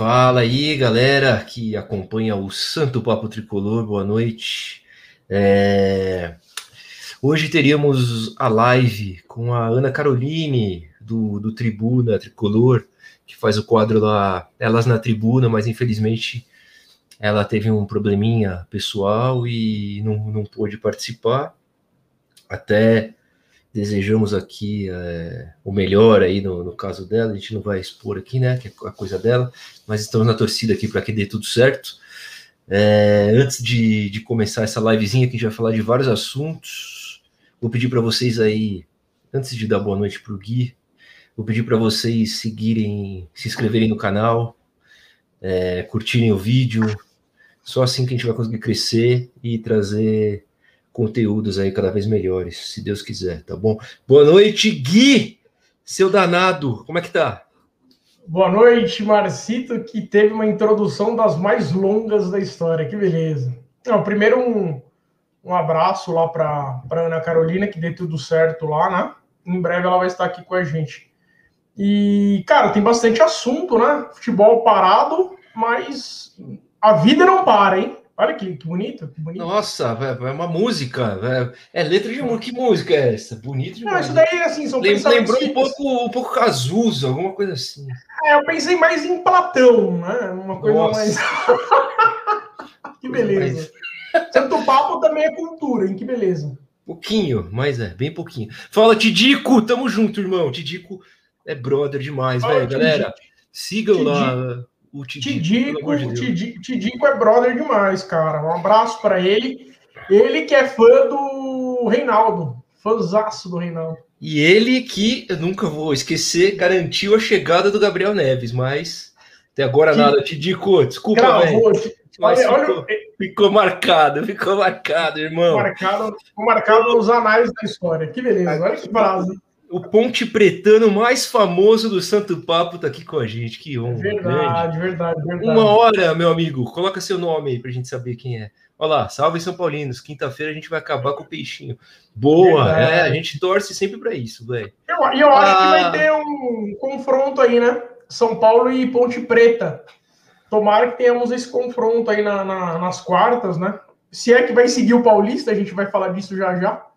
Fala aí, galera que acompanha o Santo Papo Tricolor, boa noite. É... Hoje teríamos a live com a Ana Caroline, do, do Tribuna Tricolor, que faz o quadro lá, Elas na Tribuna, mas infelizmente ela teve um probleminha pessoal e não, não pôde participar. Até desejamos aqui é, o melhor aí no, no, caso dela, a gente não vai expor aqui, né, que é a coisa dela, mas estamos na torcida aqui para que dê tudo certo. É, antes de, de começar essa livezinha que a gente vai falar de vários assuntos, vou pedir para vocês aí, antes de dar boa noite para o Gui, vou pedir para vocês seguirem, se inscreverem no canal, é, curtirem o vídeo, só assim que a gente vai conseguir crescer e trazer conteúdos aí cada vez melhores, se Deus quiser, tá bom? Boa noite, Gui, seu danado, como é que tá? Boa noite, Marcito, que teve uma introdução das mais longas da história, que beleza. Não, primeiro um, um abraço lá para Ana Carolina, que dê tudo certo lá, né? Em breve ela vai estar aqui com a gente. E, cara, tem bastante assunto, né? Futebol parado, mas a vida não para, hein? Olha que, que bonito, que bonito. Nossa, é uma música. É, letra de música. Que música é essa? Bonito demais. Não, isso daí, assim, são Lem, Lembrou um pouco, um pouco Cazuza, alguma coisa assim. É, eu pensei mais em Platão, né? Uma coisa Nossa. mais. que beleza. Mas... Santo Papo também é cultura, hein? Que beleza. Pouquinho, mas é, bem pouquinho. Fala, Tidico, tamo junto, irmão. Tidico é brother demais, velho. Galera, sigam Tidico. lá o Tidico, Tidico, Tidico é brother demais, cara. Um abraço para ele. Ele que é fã do Reinaldo, fãzaço do Reinaldo. E ele que, eu nunca vou esquecer, garantiu a chegada do Gabriel Neves, mas até agora nada. Tidico, desculpa, velho. Mas olha, ficou, olha, ficou, marcado, ficou marcado, irmão. Marcado, ficou marcado nos anais da história. Que beleza, olha que frase o Ponte Pretano mais famoso do Santo Papo tá aqui com a gente. Que honra. Verdade, verdade, verdade. Uma hora, meu amigo. Coloca seu nome aí pra gente saber quem é. Olha lá, salve São Paulinos. Quinta-feira a gente vai acabar com o peixinho. Boa, verdade. é, a gente torce sempre para isso, velho. E eu, eu ah. acho que vai ah. ter um confronto aí, né? São Paulo e Ponte Preta. Tomara que tenhamos esse confronto aí na, na, nas quartas, né? Se é que vai seguir o Paulista, a gente vai falar disso já já.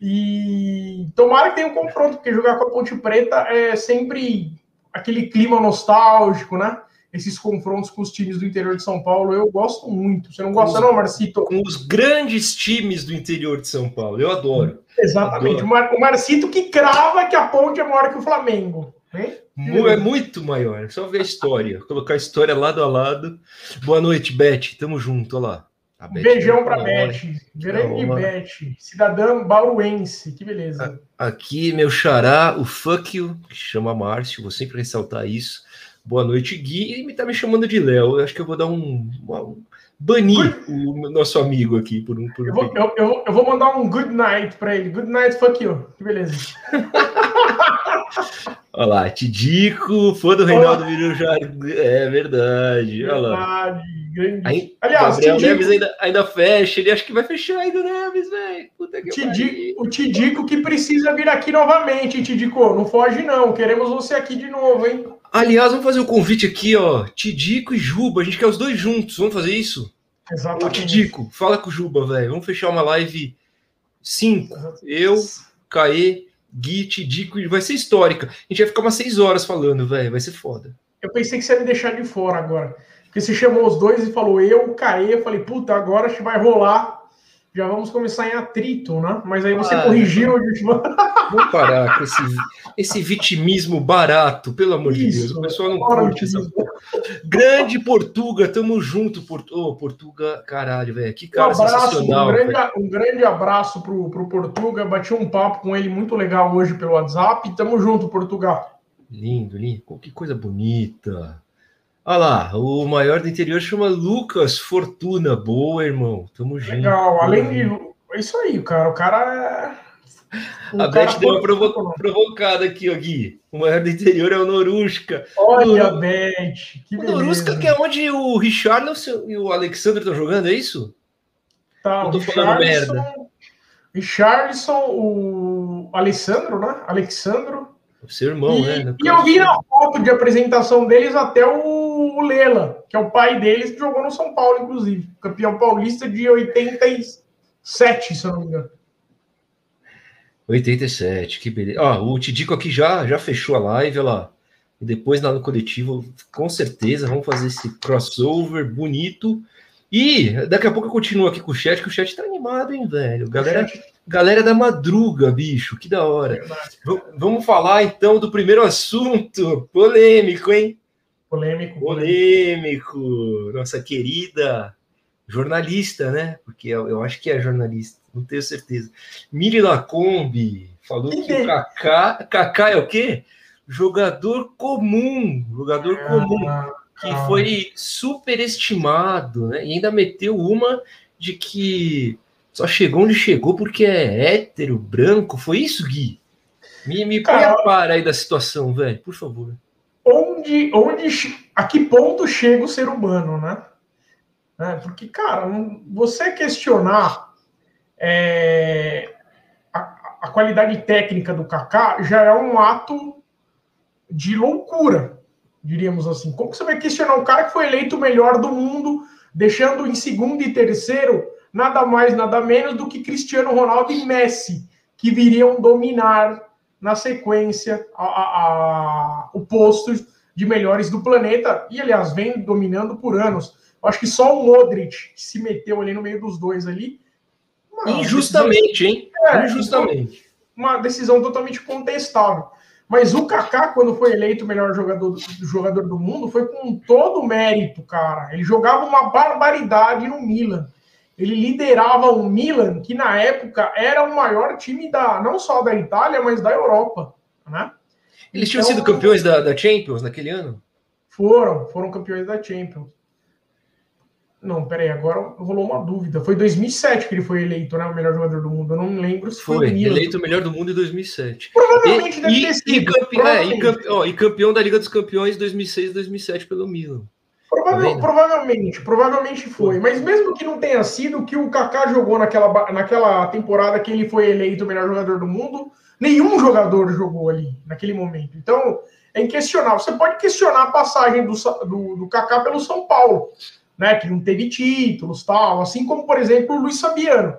E tomara que tenha um confronto, porque jogar com a Ponte Preta é sempre aquele clima nostálgico, né? Esses confrontos com os times do interior de São Paulo, eu gosto muito. Você não gosta, não, Marcito? Com os grandes times do interior de São Paulo, eu adoro. Exatamente. Adoro. O Marcito que crava que a Ponte é maior que o Flamengo. Hein? É muito maior. Só ver a história. Colocar a história lado a lado. Boa noite, Beth. Tamo junto. Olha lá. Beijão para Beth, grande Beth, cidadã bauruense, que beleza. Aqui, meu xará, o fuck you, que chama Márcio, vou sempre ressaltar isso. Boa noite, Gui, e me tá me chamando de Léo. Acho que eu vou dar um, um banir o nosso amigo aqui por um. Por eu, vou, eu, eu, eu, vou mandar um good night para ele. Good night, fuck you. Que beleza. Olha lá, Tidico, fã do Reinaldo Virujá. É verdade. Olha lá. Verdade grande. Aí, Aliás, Gabriel. Neves ainda, ainda fecha, ele acha que vai fechar ainda o Neves, velho. O Tidico que precisa vir aqui novamente, Tidico. Não foge, não. Queremos você aqui de novo, hein? Aliás, vamos fazer o um convite aqui, ó. Tidico e Juba. A gente quer os dois juntos. Vamos fazer isso? Exatamente. Ô, Tidico, fala com o Juba, velho. Vamos fechar uma live 5. Eu, Caê, Gui, Tidico. Vai ser histórica. A gente vai ficar umas 6 horas falando, velho. Vai ser foda. Eu pensei que você ia me deixar de fora agora. Porque você chamou os dois e falou eu, Caê, eu falei, puta, agora acho que vai rolar. Já vamos começar em atrito, né? Mas aí você ah, corrigiu. Vamos parar com esse, esse vitimismo barato, pelo amor Isso, de Deus. O pessoal não curte essa Grande Portuga, tamo junto, Port... oh, Portuga, caralho, velho. Que cara um abraço, sensacional. Um grande, um grande abraço pro, pro Portuga. Bati um papo com ele muito legal hoje pelo WhatsApp. Tamo junto, Portugal. Lindo, lindo. Que coisa bonita. Olha lá, o maior do interior chama Lucas Fortuna. Boa, irmão. Tamo junto. Legal, além de. É isso aí, cara. O cara é. O a Beth deu uma provo provocada aqui, ó, Gui. O maior do interior é o Norusca. Olha, Nor... Beth. Que o Norusca, que é onde o Richarlison e o Alexandre estão jogando, é isso? Tá, Eu tô falando merda. Richarlison, o Alessandro, né? Alexandro. O seu irmão, e, né? E eu vi na foto de apresentação deles até o o Lela, que é o pai deles, que jogou no São Paulo, inclusive. Campeão paulista de 87, se eu não me engano. 87, que beleza. Ó, o Tidico aqui já, já fechou a live, olha lá. E depois lá no coletivo, com certeza, vamos fazer esse crossover bonito. E daqui a pouco eu continuo aqui com o chat, que o chat tá animado, hein, velho? Galera, galera da madruga, bicho, que da hora. vamos falar então do primeiro assunto, polêmico, hein? Polêmico. Polêmico. Nossa querida jornalista, né? Porque eu, eu acho que é jornalista, não tenho certeza. Miri Lacombe falou que o Kaká, Kaká é o quê? Jogador comum, jogador ah, comum, que ah. foi superestimado, né? E ainda meteu uma de que só chegou onde chegou porque é hétero, branco. Foi isso, Gui? Me, me põe a par aí da situação, velho, por favor. Onde, onde, a que ponto chega o ser humano, né? É, porque, cara, você questionar é, a, a, qualidade técnica do Kaká já é um ato de loucura, diríamos assim. Como você vai questionar um cara que foi eleito o melhor do mundo, deixando em segundo e terceiro nada mais, nada menos do que Cristiano Ronaldo e Messi, que viriam dominar na sequência a, a, a, o posto de melhores do planeta, e aliás, vem dominando por anos. Eu acho que só o Modric que se meteu ali no meio dos dois ali. Injustamente, hein? É, Injustamente. Uma decisão totalmente contestável. Mas o Kaká, quando foi eleito o melhor jogador, jogador do mundo, foi com todo o mérito, cara. Ele jogava uma barbaridade no Milan. Ele liderava o Milan, que na época era o maior time da não só da Itália, mas da Europa, né? Eles tinham então, sido campeões da, da Champions naquele ano? Foram, foram campeões da Champions. Não, peraí, agora rolou uma dúvida. Foi 2007 que ele foi eleito, né? O melhor jogador do mundo. Eu não lembro se foi. Foi, eleito o melhor do mundo em 2007. Provavelmente e, deve ter sido. E, campe... é, e, campe... e, campeão da Liga dos Campeões 2006 e 2007 pelo Milan. Provavel... Tá provavelmente, provavelmente foi. Mas mesmo que não tenha sido, o que o Kaká jogou naquela, naquela temporada que ele foi eleito o melhor jogador do mundo, nenhum jogador jogou ali, naquele momento. Então, é inquestionável. Você pode questionar a passagem do, do, do Kaká pelo São Paulo né, que não teve títulos, tal, assim como, por exemplo, o Luiz Fabiano.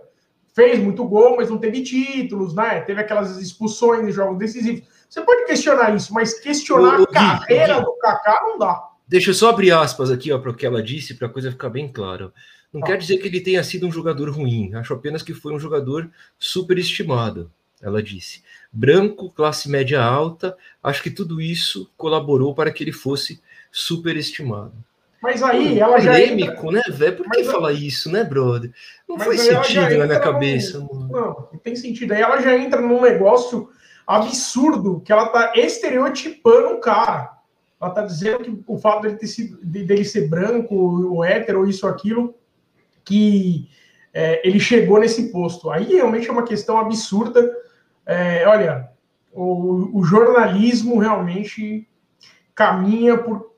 Fez muito gol, mas não teve títulos, né? Teve aquelas expulsões em jogos decisivos. Você pode questionar isso, mas questionar o, o, a carreira Gui, do Kaká não dá. Deixa eu só abrir aspas aqui para o que ela disse, para a coisa ficar bem clara. Não ah. quer dizer que ele tenha sido um jogador ruim, acho apenas que foi um jogador superestimado, ela disse. Branco, classe média alta, acho que tudo isso colaborou para que ele fosse superestimado. Mas aí ela já. Polêmico, entra... né, velho? Por que falar isso, né, brother? Não Mas faz sentido na minha cabeça, mano. Não, não tem sentido. Aí ela já entra num negócio absurdo que ela tá estereotipando o cara. Ela tá dizendo que o fato dele, ter sido, dele ser branco, ou hétero, ou isso ou aquilo, que é, ele chegou nesse posto. Aí realmente é uma questão absurda. É, olha, o, o jornalismo realmente caminha por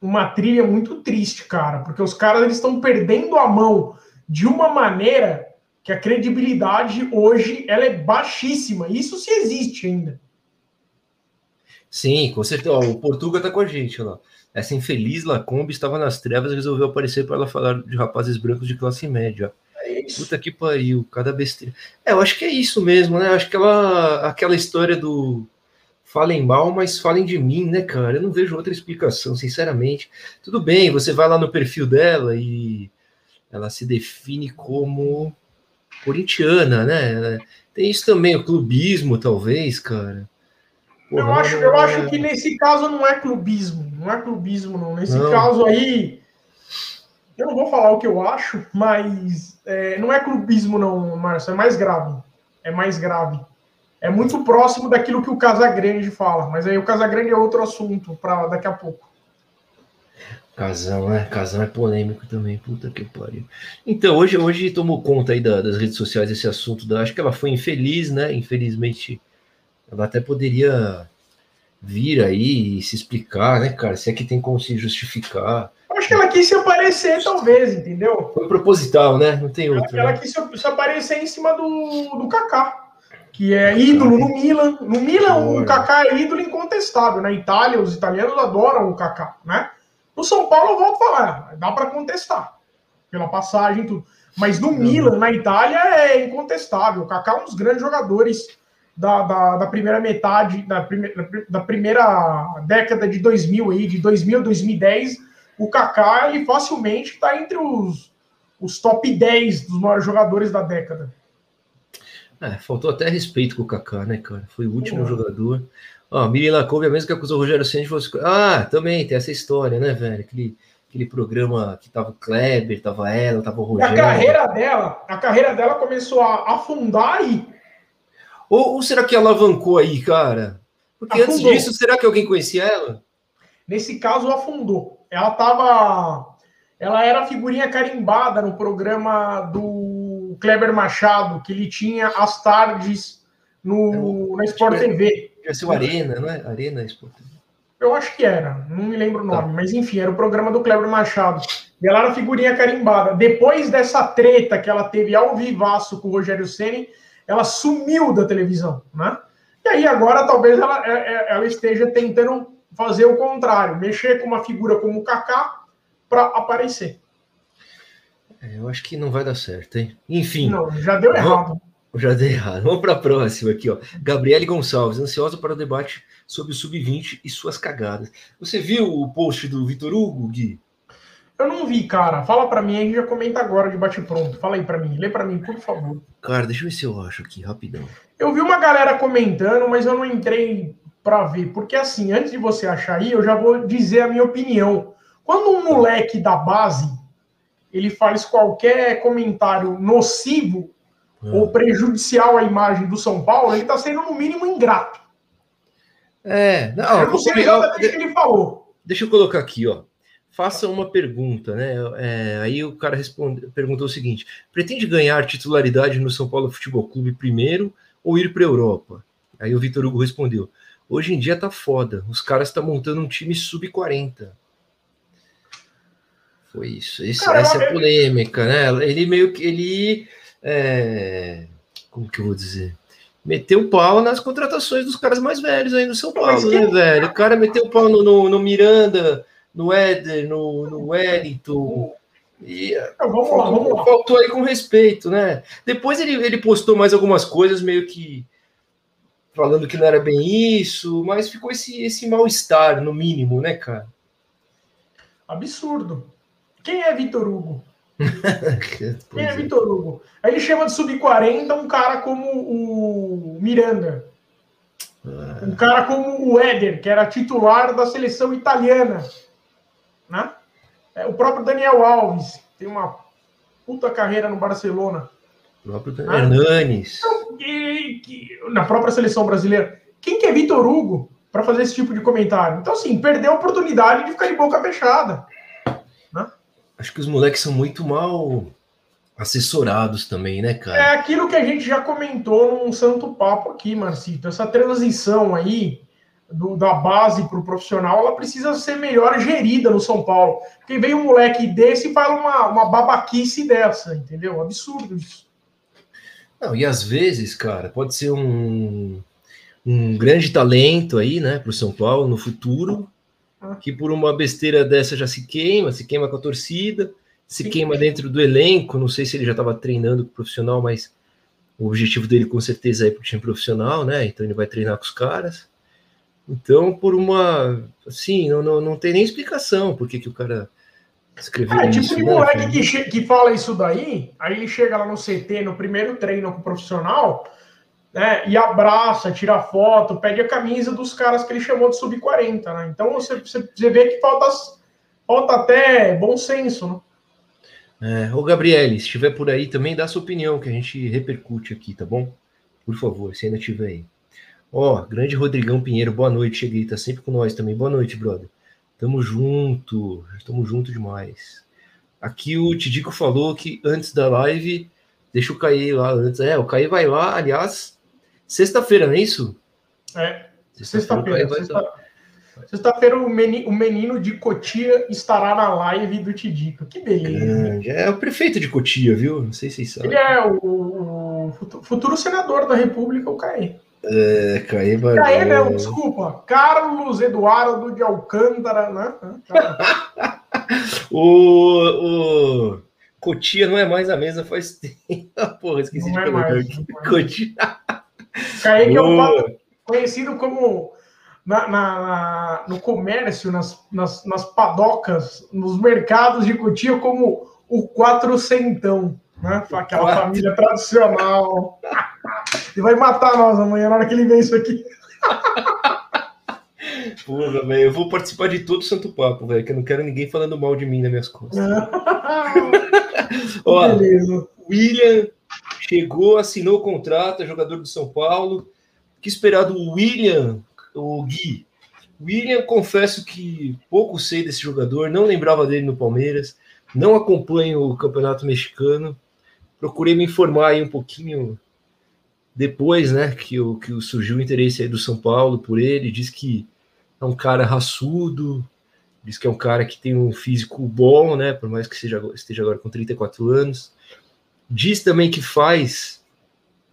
uma trilha muito triste, cara, porque os caras estão perdendo a mão de uma maneira que a credibilidade hoje ela é baixíssima. Isso se existe ainda. Sim, com certeza. Ó, o Portuga tá com a gente lá. Essa infeliz Lacombe estava nas trevas e resolveu aparecer para ela falar de rapazes brancos de classe média. É Puta que pariu, cada besteira. É, eu acho que é isso mesmo, né? Eu acho que ela, aquela história do falem mal, mas falem de mim, né, cara? Eu não vejo outra explicação, sinceramente. Tudo bem, você vai lá no perfil dela e ela se define como corintiana, né? Tem isso também, o clubismo, talvez, cara. Porra, eu, acho, eu acho que nesse caso não é clubismo, não é clubismo, não. Nesse não. caso aí, eu não vou falar o que eu acho, mas é, não é clubismo, não, Márcio, é mais grave. É mais grave é muito próximo daquilo que o Casagrande fala, mas aí o Casagrande é outro assunto para daqui a pouco. Casão, né? Casão é polêmico também, puta que pariu. Então, hoje, hoje tomou conta aí da, das redes sociais esse assunto. Da, acho que ela foi infeliz, né? Infelizmente, ela até poderia vir aí e se explicar, né, cara? Se é que tem como se justificar. Acho que ela quis se aparecer, talvez, entendeu? Foi proposital, né? Não tem outro. Ela, né? ela quis se, aparecer em cima do, do Kaká que é ídolo no Milan. No Milan, o Kaká é ídolo incontestável. Na Itália, os italianos adoram o Kaká, né? No São Paulo, eu volto a falar, dá para contestar, pela passagem e tudo. Mas no Milan, na Itália, é incontestável. O Kaká é um dos grandes jogadores da, da, da primeira metade, da, prime, da primeira década de 2000, aí, de 2000 a 2010. O Kaká, ele facilmente está entre os, os top 10 dos maiores jogadores da década. É, faltou até respeito com o Kaká, né, cara? Foi o último jogador. Ó, Miriam Lacouve, a mesma que acusou o Rogério Ceni, fosse... Ah, também tem essa história, né, velho? Aquele, aquele programa que tava o Kleber, tava ela, tava o Rogério. E a carreira dela, a carreira dela começou a afundar aí. Ou, ou será que alavancou aí, cara? Porque afundou. antes disso, será que alguém conhecia ela? Nesse caso, afundou. Ela tava. Ela era figurinha carimbada no programa do Kleber Machado, que ele tinha as tardes no, é na Sport TV. Ia ser o Arena, não é? Arena Sport TV. Eu acho que era, não me lembro o nome, tá. mas enfim, era o programa do Kleber Machado. E ela era figurinha carimbada. Depois dessa treta que ela teve ao vivaço com o Rogério Ceni, ela sumiu da televisão, né? E aí agora talvez ela, é, é, ela esteja tentando fazer o contrário, mexer com uma figura como o Kaká para aparecer. É, eu acho que não vai dar certo, hein? Enfim. Não, já deu errado. Já deu errado. Vamos para a próxima aqui, ó. Gabriele Gonçalves, ansiosa para o debate sobre o Sub-20 e suas cagadas. Você viu o post do Vitor Hugo, Gui? Eu não vi, cara. Fala para mim, a gente já comenta agora de bate-pronto. Fala aí para mim, lê para mim, por favor. Cara, deixa eu ver se eu acho aqui, rapidão. Eu vi uma galera comentando, mas eu não entrei para ver. Porque assim, antes de você achar aí, eu já vou dizer a minha opinião. Quando um moleque da base ele faz qualquer comentário nocivo é. ou prejudicial à imagem do São Paulo, ele está sendo, no mínimo, ingrato. É, não, eu não sei exatamente o que ele falou. Deixa eu colocar aqui, ó. Faça uma pergunta, né? É, aí o cara responde, perguntou o seguinte: pretende ganhar titularidade no São Paulo Futebol Clube primeiro ou ir para a Europa? Aí o Vitor Hugo respondeu: hoje em dia tá foda, os caras estão tá montando um time sub-40. Foi isso. Esse, essa é a polêmica, né? Ele meio que. Ele. É... Como que eu vou dizer? Meteu pau nas contratações dos caras mais velhos aí no São Paulo, né, velho? O cara meteu pau no, no, no Miranda, no Éder, no, no Wellington. E vamos faltou, lá, vamos lá. faltou aí com respeito, né? Depois ele, ele postou mais algumas coisas, meio que falando que não era bem isso, mas ficou esse, esse mal-estar, no mínimo, né, cara? Absurdo. Quem é Vitor Hugo? Quem é, é Vitor Hugo? Aí ele chama de sub-40 um cara como o Miranda. Ah. Um cara como o Éder, que era titular da seleção italiana. Né? É, o próprio Daniel Alves, tem uma puta carreira no Barcelona. O próprio né? Hernanes. Então, na própria seleção brasileira. Quem que é Vitor Hugo para fazer esse tipo de comentário? Então, assim, perdeu a oportunidade de ficar de boca fechada. Acho que os moleques são muito mal assessorados também, né, cara? É aquilo que a gente já comentou num santo papo aqui, Marcito. Essa transição aí do, da base para o profissional, ela precisa ser melhor gerida no São Paulo. Porque vem um moleque desse e fala uma, uma babaquice dessa, entendeu? Absurdo isso. Não, e às vezes, cara, pode ser um, um grande talento aí, né, para o São Paulo no futuro, que por uma besteira dessa já se queima, se queima com a torcida, se Sim. queima dentro do elenco. Não sei se ele já estava treinando com o profissional, mas o objetivo dele com certeza é para o time profissional, né? Então ele vai treinar com os caras. Então, por uma. Assim, não, não, não tem nem explicação por que, que o cara escreveu é, isso. Tipo, né? moleque que, que fala isso daí, aí ele chega lá no CT, no primeiro treino com o profissional, né, e abraça, tira foto, pede a camisa dos caras que ele chamou de sub-40, né? Então você, você, vê que falta, falta até bom senso, né? É, ô Gabriele, se estiver por aí também, dá sua opinião, que a gente repercute aqui, tá bom? Por favor, se ainda estiver aí. Ó, grande Rodrigão Pinheiro, boa noite, cheguei, tá sempre com nós também. Boa noite, brother. Tamo junto, tamo junto demais. Aqui o Tidico falou que antes da live, deixa o Caí lá antes. É, o Caí vai lá, aliás, Sexta-feira, não é isso? É. Sexta-feira. Sexta-feira o, menino, o menino de Cotia estará na live do Tidico. Que beleza. É, é o prefeito de Cotia, viu? Não sei se vocês sabem. Ele é o, o futuro senador da República, o Caí. É, Caíba. Caíba, não, desculpa. Carlos Eduardo de Alcântara, né? o, o Cotia não é mais a mesa faz tempo. Porra, esqueci não de é mais, Cotia. Caíba é um conhecido como na, na, no comércio, nas, nas, nas padocas, nos mercados de Cotia, como o quatrocentão, né? Aquela Quatro. família tradicional. Ele vai matar nós amanhã na hora que ele vê isso aqui. Porra, velho, eu vou participar de todo o Santo Papo, velho, que eu não quero ninguém falando mal de mim nas minhas costas. Ó, Beleza. William chegou, assinou o contrato, é jogador do São Paulo. Que esperar do William, o Gui? William, confesso que pouco sei desse jogador, não lembrava dele no Palmeiras, não acompanho o Campeonato Mexicano. Procurei me informar aí um pouquinho depois, né, que, o, que surgiu o interesse aí do São Paulo por ele. Diz que é um cara raçudo, diz que é um cara que tem um físico bom, né, por mais que seja, esteja agora com 34 anos. Diz também que faz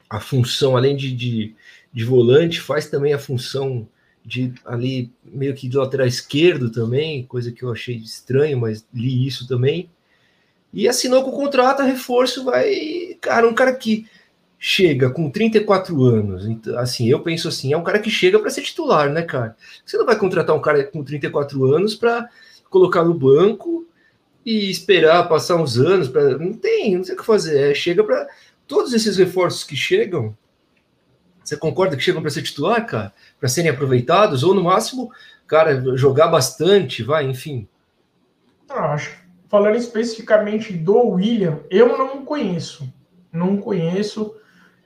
a função, além de, de, de volante, faz também a função de ali meio que de lateral esquerdo também, coisa que eu achei estranho, mas li isso também. E assinou com o contrato, a reforço vai, cara, um cara que chega com 34 anos, então, assim, eu penso assim, é um cara que chega para ser titular, né, cara? Você não vai contratar um cara com 34 anos para colocar no banco e esperar passar uns anos para não tem, não sei o que fazer, é, chega para todos esses reforços que chegam, você concorda que chegam para ser titular, cara? Para serem aproveitados? Ou no máximo, cara, jogar bastante, vai, enfim. Ah, acho falando especificamente do William, eu não conheço. Não conheço.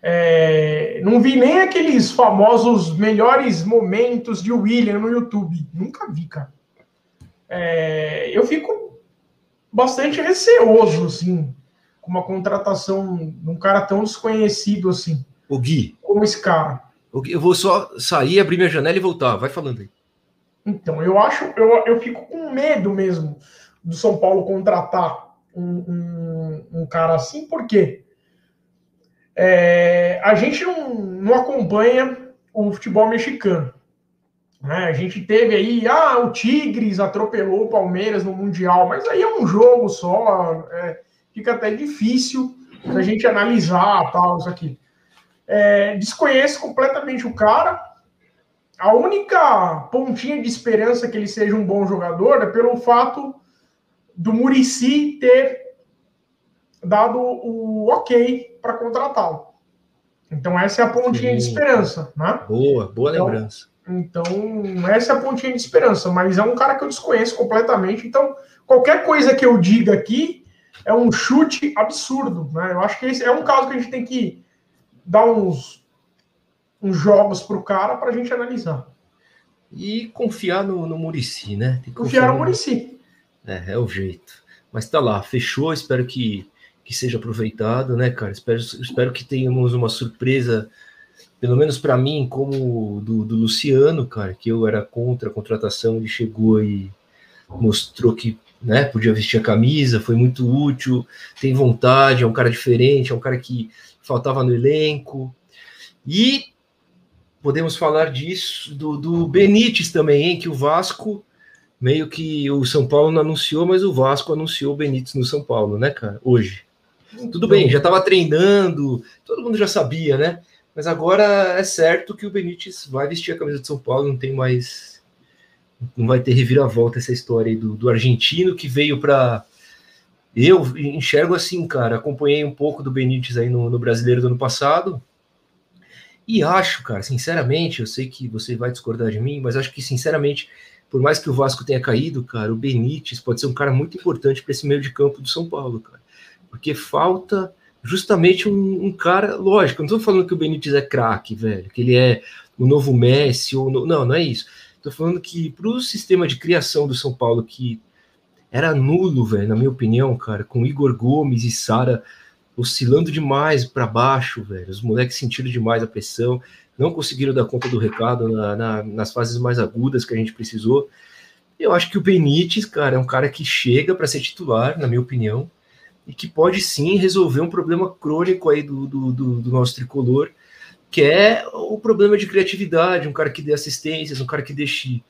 É, não vi nem aqueles famosos melhores momentos de William no YouTube. Nunca vi, cara. É, eu fico bastante receoso, assim, com uma contratação de um cara tão desconhecido assim. O Gui. Como esse cara. Eu vou só sair, abrir minha janela e voltar. Vai falando aí. Então, eu acho, eu, eu fico com medo mesmo do São Paulo contratar um, um, um cara assim, porque é, a gente não, não acompanha o futebol mexicano. Né? A gente teve aí, ah, o Tigres atropelou o Palmeiras no Mundial, mas aí é um jogo só, é, fica até difícil a gente analisar tal, isso aqui é, desconheço completamente o cara. A única pontinha de esperança que ele seja um bom jogador é pelo fato do Murici ter dado o ok para contratá-lo. Então, essa é a pontinha Sim. de esperança. Né? Boa, boa então, lembrança. Então, essa é a pontinha de esperança, mas é um cara que eu desconheço completamente. Então, qualquer coisa que eu diga aqui é um chute absurdo. Né? Eu acho que esse é um caso que a gente tem que dar uns, uns jogos para o cara para a gente analisar. E confiar no, no Murici, né? Tem confiar, confiar no Murici. É, é o jeito. Mas tá lá, fechou. Espero que, que seja aproveitado, né, cara? Espero, espero que tenhamos uma surpresa, pelo menos para mim, como do, do Luciano, cara, que eu era contra a contratação. Ele chegou e mostrou que né, podia vestir a camisa, foi muito útil, tem vontade, é um cara diferente, é um cara que faltava no elenco. E podemos falar disso, do, do Benítez também, hein, que o Vasco, meio que o São Paulo não anunciou, mas o Vasco anunciou o Benítez no São Paulo, né, cara, hoje. Tudo bem, já estava treinando, todo mundo já sabia, né? Mas agora é certo que o Benítez vai vestir a camisa de São Paulo, não tem mais. Não vai ter reviravolta essa história aí do, do argentino que veio para eu enxergo assim, cara, acompanhei um pouco do Benítez aí no, no Brasileiro do ano passado, e acho, cara, sinceramente, eu sei que você vai discordar de mim, mas acho que, sinceramente, por mais que o Vasco tenha caído, cara, o Benítez pode ser um cara muito importante para esse meio de campo do São Paulo, cara. Porque falta justamente um, um cara, lógico, eu não estou falando que o Benítez é craque, velho, que ele é o novo Messi, ou no, não, não é isso. Estou falando que para o sistema de criação do São Paulo, que era nulo, velho, na minha opinião, cara, com Igor Gomes e Sara oscilando demais para baixo, velho. Os moleques sentiram demais a pressão, não conseguiram dar conta do recado na, na, nas fases mais agudas que a gente precisou. Eu acho que o Benítez, cara, é um cara que chega para ser titular, na minha opinião, e que pode sim resolver um problema crônico aí do, do, do, do nosso tricolor, que é o problema de criatividade, um cara que dê assistências, um cara que deixe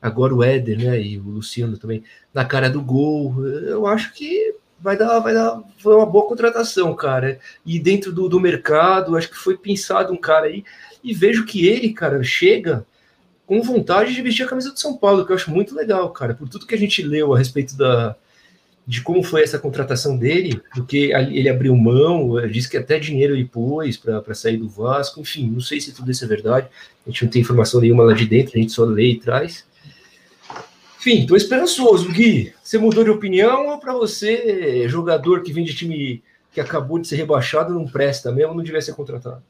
agora o Éder, né, e o Luciano também, na cara do gol. Eu acho que vai dar, vai dar, foi uma boa contratação, cara. E dentro do, do mercado, acho que foi pensado um cara aí, e vejo que ele, cara, chega com vontade de vestir a camisa do São Paulo, que eu acho muito legal, cara, por tudo que a gente leu a respeito da, de como foi essa contratação dele, porque ele abriu mão, eh, disse que até dinheiro ele pôs para sair do Vasco, enfim, não sei se tudo isso é verdade, a gente não tem informação nenhuma lá de dentro, a gente só lê e traz. Enfim, tô esperançoso, Gui. Você mudou de opinião ou para você, jogador que vem de time que acabou de ser rebaixado, não presta mesmo, não devia ser contratado?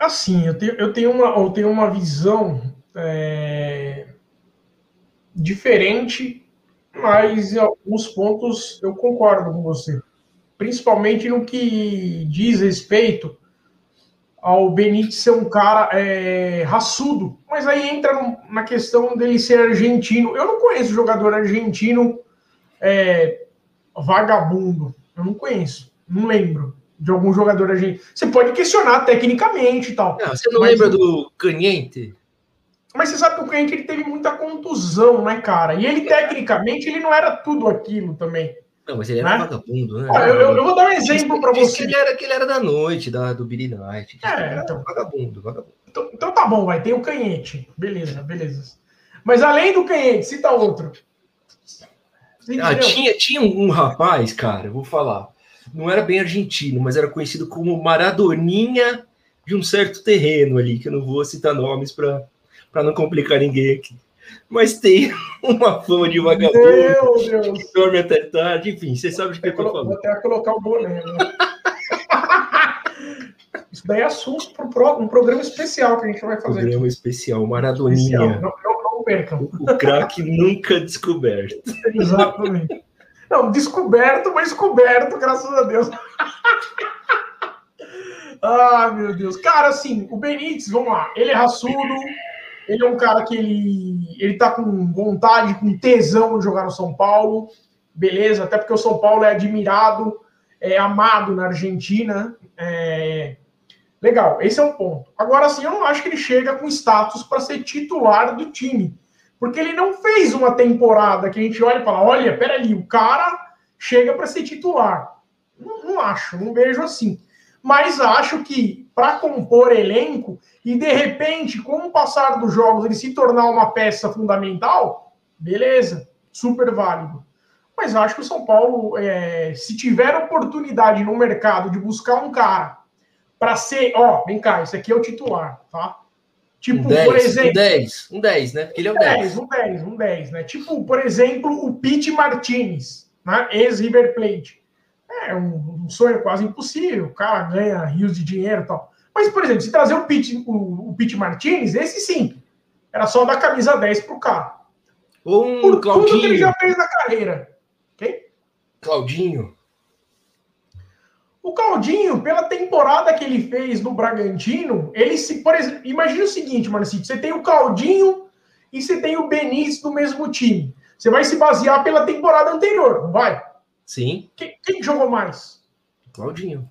Assim, eu tenho, eu tenho, uma, eu tenho uma visão é, diferente mas em alguns pontos eu concordo com você. Principalmente no que diz respeito ao Benítez ser um cara é, raçudo. Mas aí entra na questão dele ser argentino. Eu não conheço jogador argentino é, vagabundo. Eu não conheço. Não lembro de algum jogador argentino. Você pode questionar tecnicamente e tal. Não, você não lembra do Caniente? Mas você sabe que o cliente ele teve muita contusão, né, cara? E ele, tecnicamente, ele não era tudo aquilo também. Não, mas ele era né? vagabundo, né? Olha, eu, eu, vou dar um exemplo para você. Que ele, era, que ele era da noite, da, do Billy Knight. É, então. Vagabundo, vagabundo. Então, então, tá bom, vai. Tem o canhete. Beleza, beleza. Mas além do canhete, cita outro. Ah, tinha, tinha um, um rapaz, cara, eu vou falar. Não era bem argentino, mas era conhecido como Maradoninha de um certo terreno ali, que eu não vou citar nomes para não complicar ninguém aqui. Mas tem uma fama de vagabundo Meu Deus. que dorme até tarde, enfim, você sabe de que eu tô falando. Vou até colocar o boné, né? Isso daí é assunto para um programa especial que a gente vai fazer. Programa aqui. especial, Maradoninha. Especial. Não, não, não percam. O, o craque nunca descoberto. Exatamente. Não, descoberto, mas coberto, graças a Deus. ah, meu Deus. Cara, assim, o Benítez, vamos lá, ele é raçudo, ele é um cara que ele, ele tá com vontade, com tesão de jogar no São Paulo, beleza, até porque o São Paulo é admirado, é amado na Argentina. É... Legal, esse é um ponto. Agora, sim, eu não acho que ele chega com status para ser titular do time. Porque ele não fez uma temporada que a gente olha e fala: olha, peraí, o cara chega para ser titular. Não, não acho, não vejo assim mas acho que para compor elenco e de repente, com o passar dos jogos, ele se tornar uma peça fundamental, beleza, super válido. Mas acho que o São Paulo, é, se tiver oportunidade no mercado de buscar um cara para ser, ó, vem cá, esse aqui é o titular, tá? Tipo, um 10, por exemplo. Um 10, um 10, né? Porque ele é o 10. 10. Um 10, um 10, né? Tipo, por exemplo, o Pete Martinez, né? ex-River Plate é um, um, sonho quase impossível. O cara ganha rios de dinheiro e tal. Mas, por exemplo, se trazer o Pete, o, o Pete Martinez, esse sim. Era só dar camisa 10 pro cara. Ou um Por Claudinho. tudo que ele já fez na carreira. Quem? Claudinho. O Claudinho, pela temporada que ele fez no Bragantino, ele se, por exemplo, imagina o seguinte, Marcito, você tem o Claudinho e você tem o Benítez do mesmo time. Você vai se basear pela temporada anterior, não vai? Sim. Quem, quem jogou mais? Claudinho.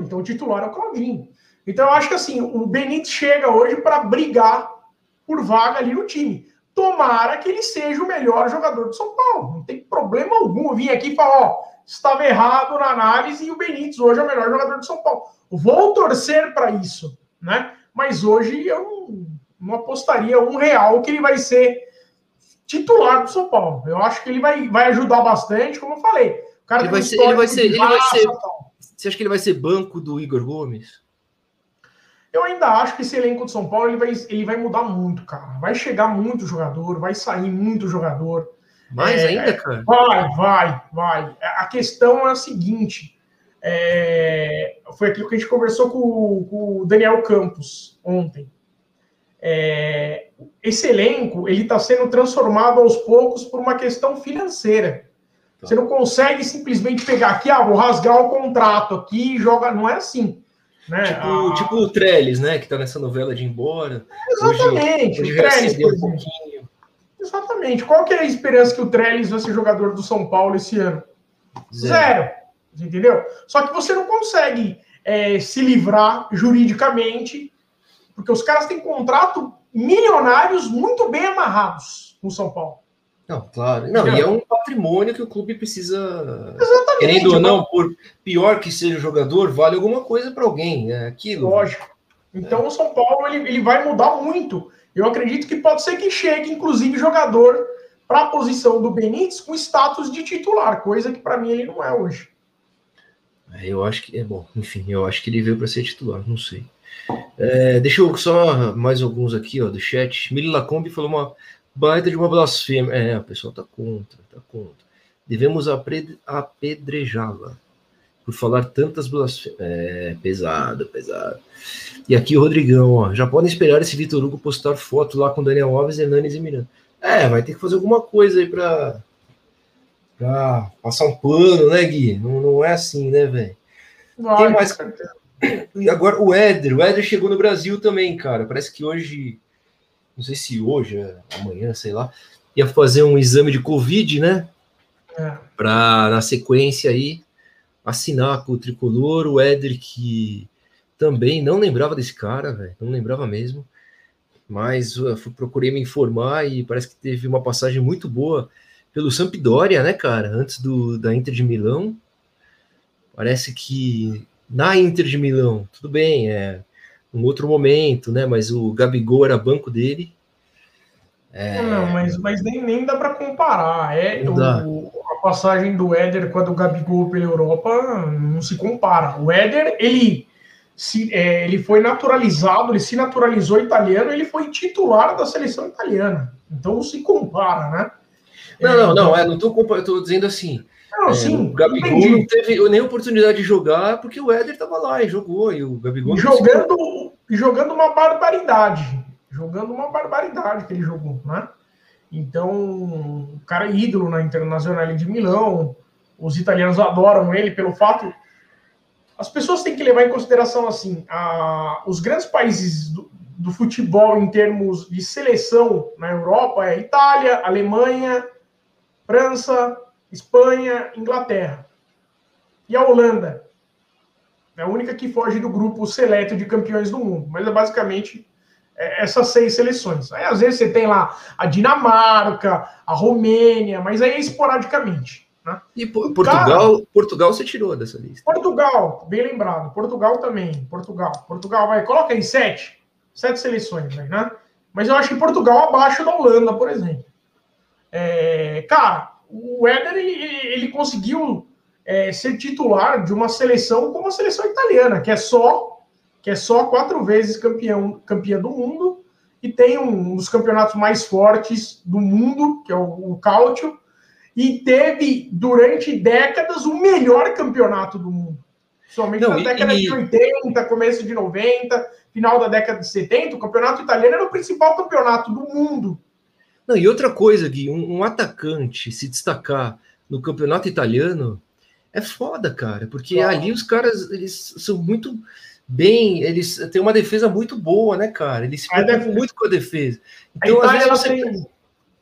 Então o titular é o Claudinho. Então eu acho que assim, o Benítez chega hoje para brigar por vaga ali no time. Tomara que ele seja o melhor jogador do São Paulo. Não tem problema algum. Vim aqui e falar, ó, estava errado na análise e o Benítez hoje é o melhor jogador do São Paulo. Vou torcer para isso, né? Mas hoje eu não, não apostaria um real que ele vai ser titular do São Paulo. Eu acho que ele vai, vai ajudar bastante, como eu falei. O cara ele vai ser, ele vai ser, ele vai ser. Você acha que ele vai ser banco do Igor Gomes? Eu ainda acho que esse elenco do São Paulo ele vai, ele vai mudar muito, cara. Vai chegar muito jogador, vai sair muito jogador. Mais é, ainda, cara? Vai, vai, vai. A questão é a seguinte: é, foi aquilo que a gente conversou com, com o Daniel Campos ontem. É, esse elenco ele está sendo transformado aos poucos por uma questão financeira. Tá. Você não consegue simplesmente pegar aqui, ah, vou rasgar o contrato aqui e jogar. Não é assim. Né? Tipo, ah, tipo o Trellis, né? Que está nessa novela de ir embora. Exatamente. Hoje, hoje o Trellis, por um Exatamente. Qual que é a esperança que o Trellis vai ser jogador do São Paulo esse ano? Zero. Zero. Entendeu? Só que você não consegue é, se livrar juridicamente, porque os caras têm contrato milionários muito bem amarrados no São Paulo. Não, claro. Não, e é um patrimônio que o clube precisa. Exatamente. Querendo ou não, por pior que seja o jogador, vale alguma coisa para alguém. É aquilo. Lógico. Então o São Paulo ele, ele vai mudar muito. Eu acredito que pode ser que chegue, inclusive, jogador para a posição do Benítez com status de titular, coisa que para mim ele não é hoje. É, eu acho que é bom, enfim, eu acho que ele veio para ser titular, não sei. É, deixa eu só mais alguns aqui, ó, do chat. Mili Lacombe falou uma baita de uma blasfêmia. É, o pessoal tá contra, tá contra. Devemos apedrejá-la por falar tantas blasfêmias. É, pesado, pesado. E aqui o Rodrigão, ó. Já podem esperar esse Vitor Hugo postar foto lá com Daniel Alves, Hernanes e Miranda. É, vai ter que fazer alguma coisa aí pra, pra passar um pano, né, Gui? Não, não é assim, né, velho? Tem mais. E agora o Éder. O Éder chegou no Brasil também, cara. Parece que hoje. Não sei se hoje, é amanhã, sei lá. Ia fazer um exame de Covid, né? É. Pra, na sequência aí, assinar com o tricolor. O que também não lembrava desse cara, velho. Não lembrava mesmo. Mas eu procurei me informar e parece que teve uma passagem muito boa pelo Sampdoria, né, cara? Antes do, da Inter de Milão. Parece que na Inter de Milão, tudo bem, é um outro momento, né? Mas o Gabigol era banco dele. É... Não, mas, mas nem, nem dá para comparar. É, o, passagem do Éder com a do Gabigol pela Europa não se compara. O Éder, ele se, é, ele foi naturalizado, ele se naturalizou italiano, ele foi titular da seleção italiana. Então não se compara, né? Não, não, não, é, não tô, tô dizendo assim. Não, é, sim, o Gabigol entendi. não teve nem oportunidade de jogar porque o Éder estava lá e jogou, e o Gabigol. Jogando, jogando uma barbaridade. Jogando uma barbaridade que ele jogou, né? Então, o cara é ídolo na Internacional de Milão. Os italianos adoram ele pelo fato as pessoas têm que levar em consideração assim, a, os grandes países do, do, futebol em termos de seleção na Europa é Itália, Alemanha, França, Espanha, Inglaterra. E a Holanda é a única que foge do grupo seleto de campeões do mundo, mas é basicamente essas seis seleções. Aí às vezes você tem lá a Dinamarca, a Romênia, mas aí é esporadicamente. Né? E Portugal, cara, Portugal você tirou dessa lista. Portugal, bem lembrado. Portugal também. Portugal. Portugal vai, coloca aí sete. Sete seleções, né? Mas eu acho que Portugal abaixo da Holanda, por exemplo. É, cara, o Éder ele, ele conseguiu é, ser titular de uma seleção como a seleção italiana, que é só que é só quatro vezes campeão, campeã do mundo e tem um dos campeonatos mais fortes do mundo, que é o, o Cautio, e teve, durante décadas, o melhor campeonato do mundo. Somente Não, na e, década e... de 80, começo de 90, final da década de 70, o campeonato italiano era o principal campeonato do mundo. Não, e outra coisa, Gui, um, um atacante se destacar no campeonato italiano é foda, cara, porque ali os caras eles são muito bem, eles têm uma defesa muito boa, né, cara? Eles se preocupam muito com a defesa. Então, a às vezes, você, tem...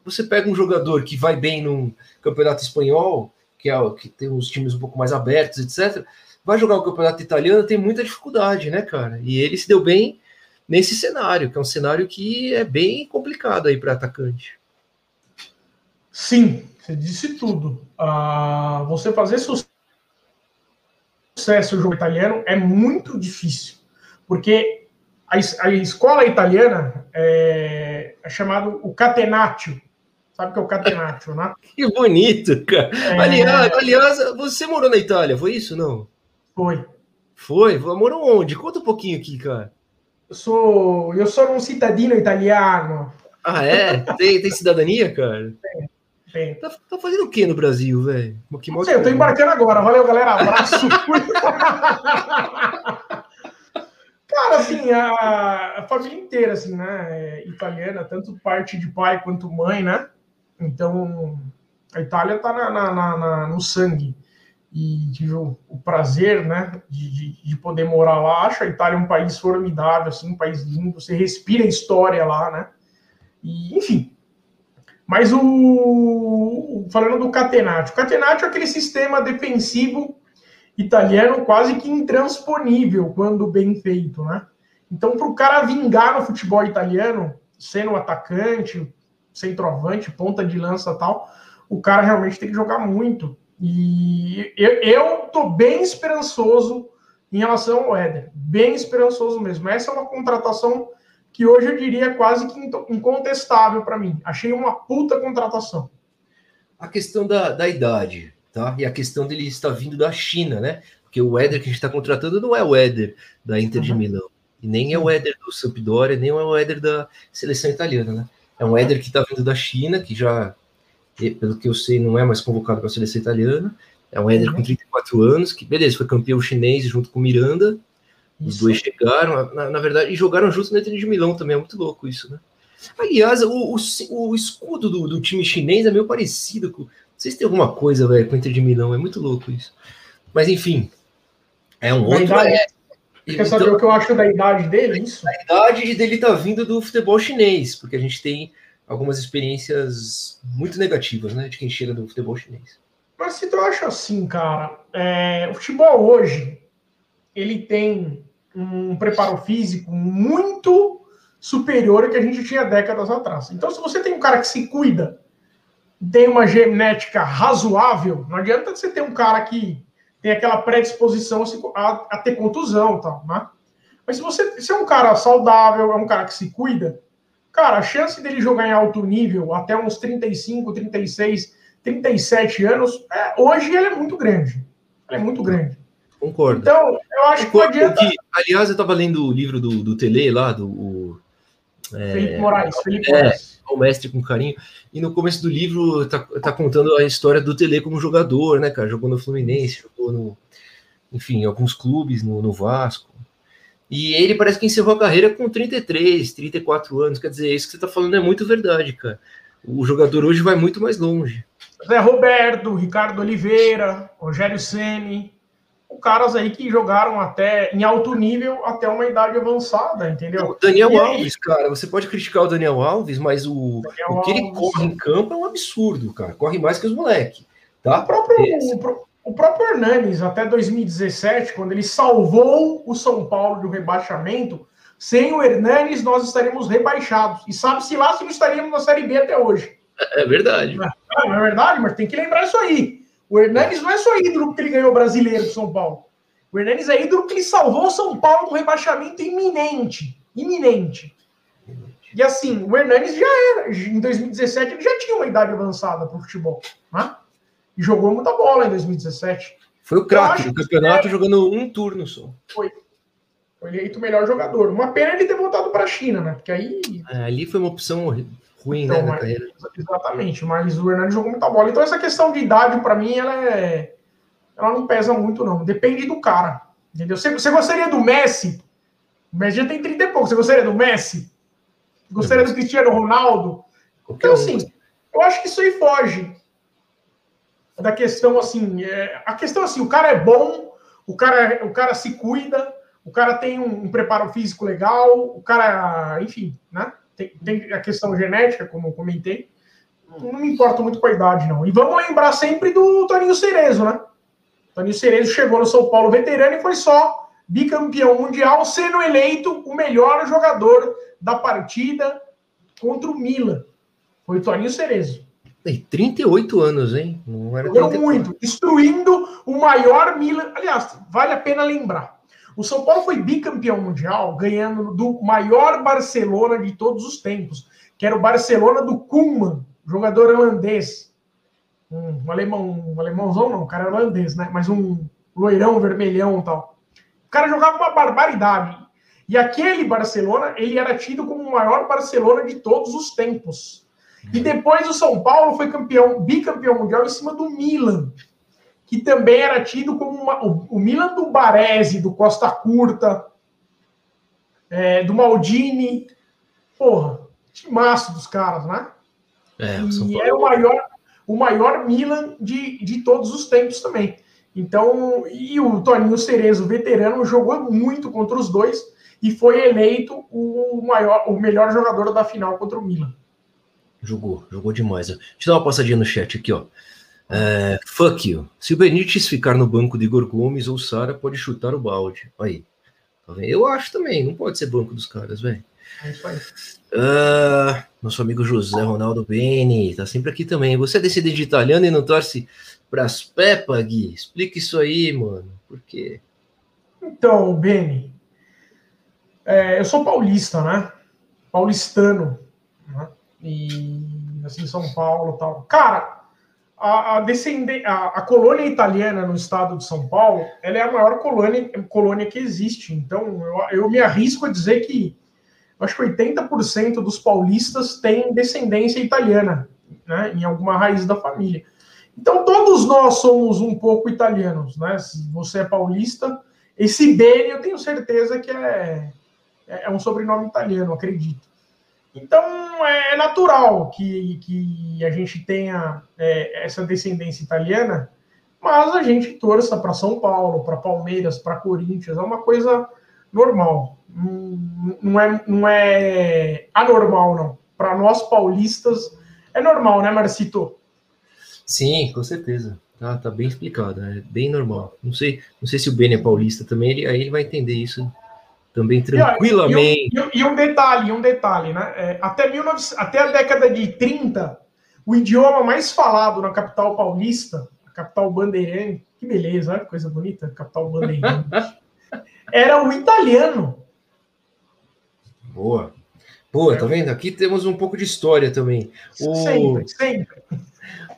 você pega um jogador que vai bem num campeonato espanhol, que é que tem os times um pouco mais abertos, etc. Vai jogar o campeonato italiano, tem muita dificuldade, né, cara? E ele se deu bem nesse cenário, que é um cenário que é bem complicado aí para atacante. Sim, você disse tudo. Ah, você fazer sucesso no jogo italiano é muito difícil, porque a, a escola italiana é, é chamado o catenaccio, Sabe que é o catenaccio, né? Que bonito, cara. É... Aliás, aliás, você morou na Itália, foi isso, não? Foi. Foi? Morou onde? Conta um pouquinho aqui, cara. Eu sou, eu sou um cidadino italiano. Ah, é? Tem, tem cidadania, cara? Tem. Tem. Tá, tá fazendo o que no Brasil, velho? Eu tô embarcando agora. Valeu, galera. Abraço. Cara, assim, a, a, família inteira, assim, né? É italiana, tanto parte de pai quanto mãe, né? Então, a Itália está na, na, na, no sangue. E tive o, o prazer, né, de, de, de, poder morar lá. Acho a Itália um país formidável, assim, um país lindo. Você respira a história lá, né? E, enfim. Mas o, falando do Catenaccio. O Catenaccio é aquele sistema defensivo italiano quase que intransponível quando bem feito, né? Então, para o cara vingar no futebol italiano, sendo atacante, centroavante, ponta de lança tal, o cara realmente tem que jogar muito. E eu, eu tô bem esperançoso em relação ao Éder. Bem esperançoso mesmo. Essa é uma contratação que hoje eu diria quase que incontestável para mim. Achei uma puta contratação. A questão da, da idade, tá? E a questão dele estar vindo da China, né? Porque o Éder que a gente está contratando não é o Éder da Inter de uhum. Milão. E nem é o Éder do Sampdoria, nem é o Éder da seleção italiana, né? É um Éder que está vindo da China, que já, pelo que eu sei, não é mais convocado para a seleção italiana. É um Éder uhum. com 34 anos, que, beleza, foi campeão chinês junto com o Miranda. Os dois chegaram, na, na, verdade, e jogaram juntos na Inter de Milão também. É muito louco isso, né? Aliás, o, o, o escudo do, do, time chinês é meio parecido com. Vocês têm alguma coisa, velho, com o Inter de Milão? É muito louco isso. Mas, enfim, é um outro. É, Quer saber então, o que eu acho da idade dele? Isso? A idade dele tá vindo do futebol chinês, porque a gente tem algumas experiências muito negativas, né, de quem chega do futebol chinês. Mas se tu acha assim, cara, é, o futebol hoje ele tem um preparo físico muito superior ao que a gente tinha décadas atrás. Então, se você tem um cara que se cuida, tem uma genética razoável, não adianta você ter um cara que tem aquela predisposição a, a ter contusão tal, né? Mas se você se é um cara saudável, é um cara que se cuida, cara, a chance dele jogar em alto nível até uns 35, 36, 37 anos, é, hoje ele é muito grande. É muito grande. Concordo. Então, eu acho Concordo que não adianta... Que, aliás, eu estava lendo o livro do, do Tele lá, do... O, é, Felipe Moraes. Felipe é, Moraes. o mestre com carinho. E no começo do livro tá, tá contando a história do Tele como jogador, né, cara? Jogou no Fluminense, jogou no, enfim, alguns clubes, no, no Vasco. E ele parece que encerrou a carreira com 33, 34 anos. Quer dizer, isso que você tá falando é muito verdade, cara. O jogador hoje vai muito mais longe. Zé Roberto, Ricardo Oliveira, Rogério Ceni, caras aí que jogaram até em alto nível até uma idade avançada, entendeu? O Daniel Alves, cara, você pode criticar o Daniel Alves, mas o, o que ele corre em campo é um absurdo, cara. Corre mais que os moleques. Tá? O próprio, o, o, próprio Hernanes, até 2017, quando ele salvou o São Paulo do rebaixamento, sem o Hernanes nós estaríamos rebaixados. E sabe-se lá se não estaríamos na Série B até hoje. É verdade. É, é verdade, mas tem que lembrar isso aí. O Hernanes não é só ídolo porque ele ganhou brasileiro do São Paulo. O Hernanes é ídolo porque ele salvou o São Paulo do rebaixamento iminente. Iminente. E assim, o Hernanes já era. Em 2017 ele já tinha uma idade avançada para o futebol. Né? E jogou muita bola em 2017. Foi o craque do campeonato é... jogando um turno só. Foi. Foi eleito o melhor jogador. Uma pena ele ter voltado para a China, né? Porque aí. É, ali foi uma opção ruim, então, né, na carreira. Exatamente, mas o Hernani jogou muita bola. Então essa questão de idade, para mim, ela é... ela não pesa muito, não. Depende do cara, entendeu? Você, você gostaria do Messi? O Messi já tem 30 e pouco. Você gostaria do Messi? Gostaria do Cristiano Ronaldo? Então, assim, eu acho que isso aí foge da questão, assim, é... a questão, assim, o cara é bom, o cara, o cara se cuida, o cara tem um, um preparo físico legal, o cara, enfim, né? Tem, tem a questão genética, como eu comentei. Não me importa muito com a idade, não. E vamos lembrar sempre do Toninho Cerezo, né? Toninho Cerezo chegou no São Paulo veterano e foi só bicampeão mundial, sendo eleito o melhor jogador da partida contra o Milan. Foi o Toninho Cerezo. E 38 anos, hein? Não era muito, destruindo o maior Milan. Aliás, vale a pena lembrar. O São Paulo foi bicampeão mundial, ganhando do maior Barcelona de todos os tempos, que era o Barcelona do Koeman, jogador holandês. Um, alemão, um alemãozão não, um cara holandês, né? Mas um loirão, vermelhão e tal. O cara jogava uma barbaridade. E aquele Barcelona, ele era tido como o maior Barcelona de todos os tempos. E depois o São Paulo foi campeão, bicampeão mundial em cima do Milan que também era tido como uma, o, Milan do Baresi, do Costa Curta, é, do Maldini. Porra, timaço dos caras, né? É, e é o maior, o maior Milan de, de todos os tempos também. Então, e o Toninho Cerezo, veterano, jogou muito contra os dois e foi eleito o maior, o melhor jogador da final contra o Milan. Jogou, jogou demais. Deixa eu dar uma passadinha no chat aqui, ó. É, fuck you. Se o Benítez ficar no banco de Igor Gomes ou Sara, pode chutar o balde. Aí. Tá eu acho também, não pode ser banco dos caras, velho. Uh, nosso amigo José Ronaldo Beni, tá sempre aqui também. Você é descendente de italiano e não torce pras Peppa, Gui? Explica isso aí, mano. Por quê? Então, Beni, é, eu sou paulista, né? Paulistano, né? E assim, São Paulo tal. Cara, a, a, a, a, colônia italiana no estado de São Paulo, ela é a maior colônia, colônia que existe. Então, eu, eu me arrisco a dizer que acho que 80% dos paulistas têm descendência italiana, né, em alguma raiz da família. Então, todos nós somos um pouco italianos, né? Se você é paulista, esse Beni eu tenho certeza que é, é um sobrenome italiano, acredito. Então é natural que, que a gente tenha é, essa descendência italiana, mas a gente torça para São Paulo, para Palmeiras, para Corinthians, é uma coisa normal. Não, não, é, não é anormal, não. Para nós paulistas é normal, né, Marcito? Sim, com certeza. Tá, tá bem explicado, é bem normal. Não sei, não sei se o Ben é paulista também, ele, aí ele vai entender isso também tranquilamente. E, e, e, um detalhe, um detalhe, né? É, até, 19, até a década de 30, o idioma mais falado na capital paulista, a capital bandeirante, que beleza, que coisa bonita, capital bandeirante, era o italiano. Boa. Boa, tá vendo? Aqui temos um pouco de história também. O... Sempre, sempre.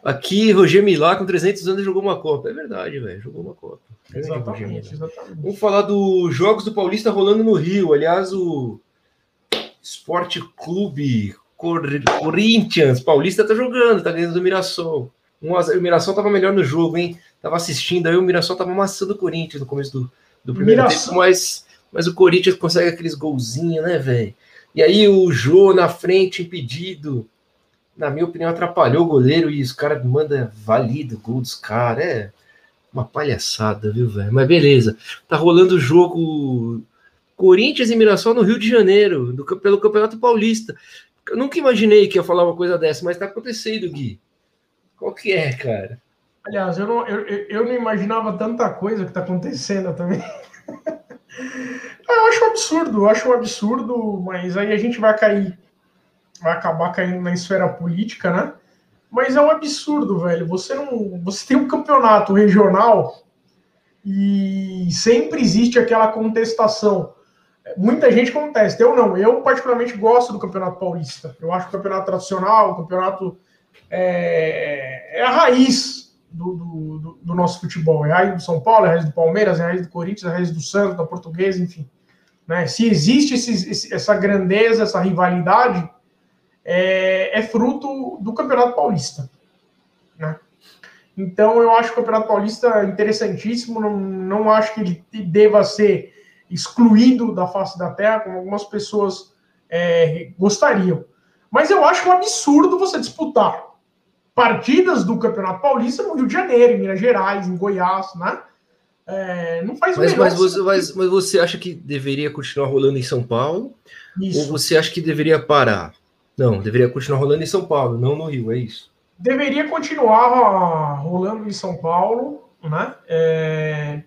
Aqui, Roger Milá, com 300 anos, jogou uma Copa. É verdade, velho. Jogou uma Copa. Exatamente, exatamente. Vamos falar dos Jogos do Paulista rolando no Rio. Aliás, o Esporte Clube Corinthians Paulista tá jogando, tá ganhando do Mirassol. Um, o Mirassol tava melhor no jogo, hein? Tava assistindo aí, o Mirassol tava amassando o Corinthians no começo do, do primeiro Mirassol. tempo, mas, mas o Corinthians consegue aqueles golzinhos, né, velho? E aí o Jô na frente, impedido na minha opinião, atrapalhou o goleiro e os caras mandam valido gol dos caras. É uma palhaçada, viu, velho? Mas beleza. Tá rolando o jogo Corinthians e Mirassol no Rio de Janeiro, do, pelo Campeonato Paulista. Eu nunca imaginei que ia falar uma coisa dessa, mas tá acontecendo, Gui. Qual que é, cara? Aliás, eu não, eu, eu não imaginava tanta coisa que tá acontecendo também. eu acho um absurdo, eu acho um absurdo, mas aí a gente vai cair vai acabar caindo na esfera política, né? Mas é um absurdo, velho. Você não, você tem um campeonato regional e sempre existe aquela contestação. Muita gente contesta, eu não. Eu particularmente gosto do Campeonato Paulista. Eu acho o campeonato tradicional, o campeonato é, é a raiz do, do, do, nosso futebol. É a raiz do São Paulo, é a raiz do Palmeiras, é a raiz do Corinthians, é a raiz do Santos, da Portuguesa, enfim. Né? Se existe esse, essa grandeza, essa rivalidade, é, é fruto do Campeonato Paulista. Né? Então, eu acho o Campeonato Paulista interessantíssimo, não, não acho que ele deva ser excluído da face da terra, como algumas pessoas é, gostariam. Mas eu acho um absurdo você disputar partidas do Campeonato Paulista no Rio de Janeiro, em Minas Gerais, em Goiás, né? É, não faz mas, mas você, mas, mas, você acha que deveria continuar rolando em São Paulo? Isso. Ou você acha que deveria parar? Não, deveria continuar rolando em São Paulo, não no Rio, é isso. Deveria continuar rolando em São Paulo, né? É,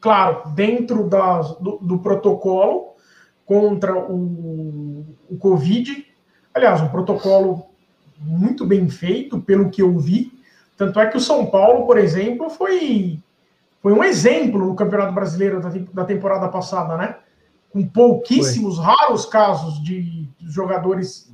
claro, dentro do, do, protocolo contra o, o Covid. Aliás, um protocolo muito bem feito, pelo que eu vi. Tanto é que o São Paulo, por exemplo, foi, foi um exemplo no Campeonato Brasileiro da, da temporada passada, né? Com pouquíssimos, foi. raros casos de jogadores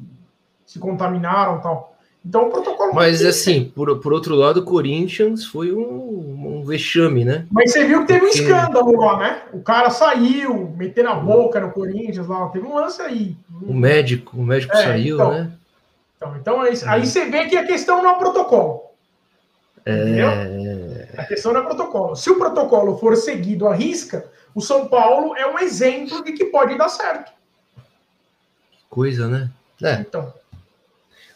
se contaminaram tal. Então o protocolo. Mas assim, por, por outro lado, o Corinthians foi um, um vexame, né? Mas você viu que teve um escândalo lá, né? O cara saiu, metendo a boca no Corinthians lá, teve um lance aí. O médico, o médico é, saiu, então, né? Então, então aí, é. aí você vê que a questão não é protocolo. É... Entendeu? A questão não é protocolo. Se o protocolo for seguido à risca, o São Paulo é um exemplo de que pode dar certo. Coisa, né? É. Então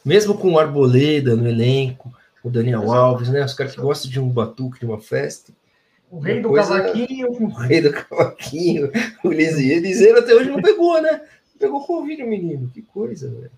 mesmo com o Arboleda no elenco, o Daniel Exato. Alves, né? Os caras que gostam de um batuque, de uma festa. O rei do coisa... cavaquinho. O rei do cavaquinho, o Liseiro. Liseiro até hoje não pegou, né? Pegou Covid, o menino. Que coisa, velho.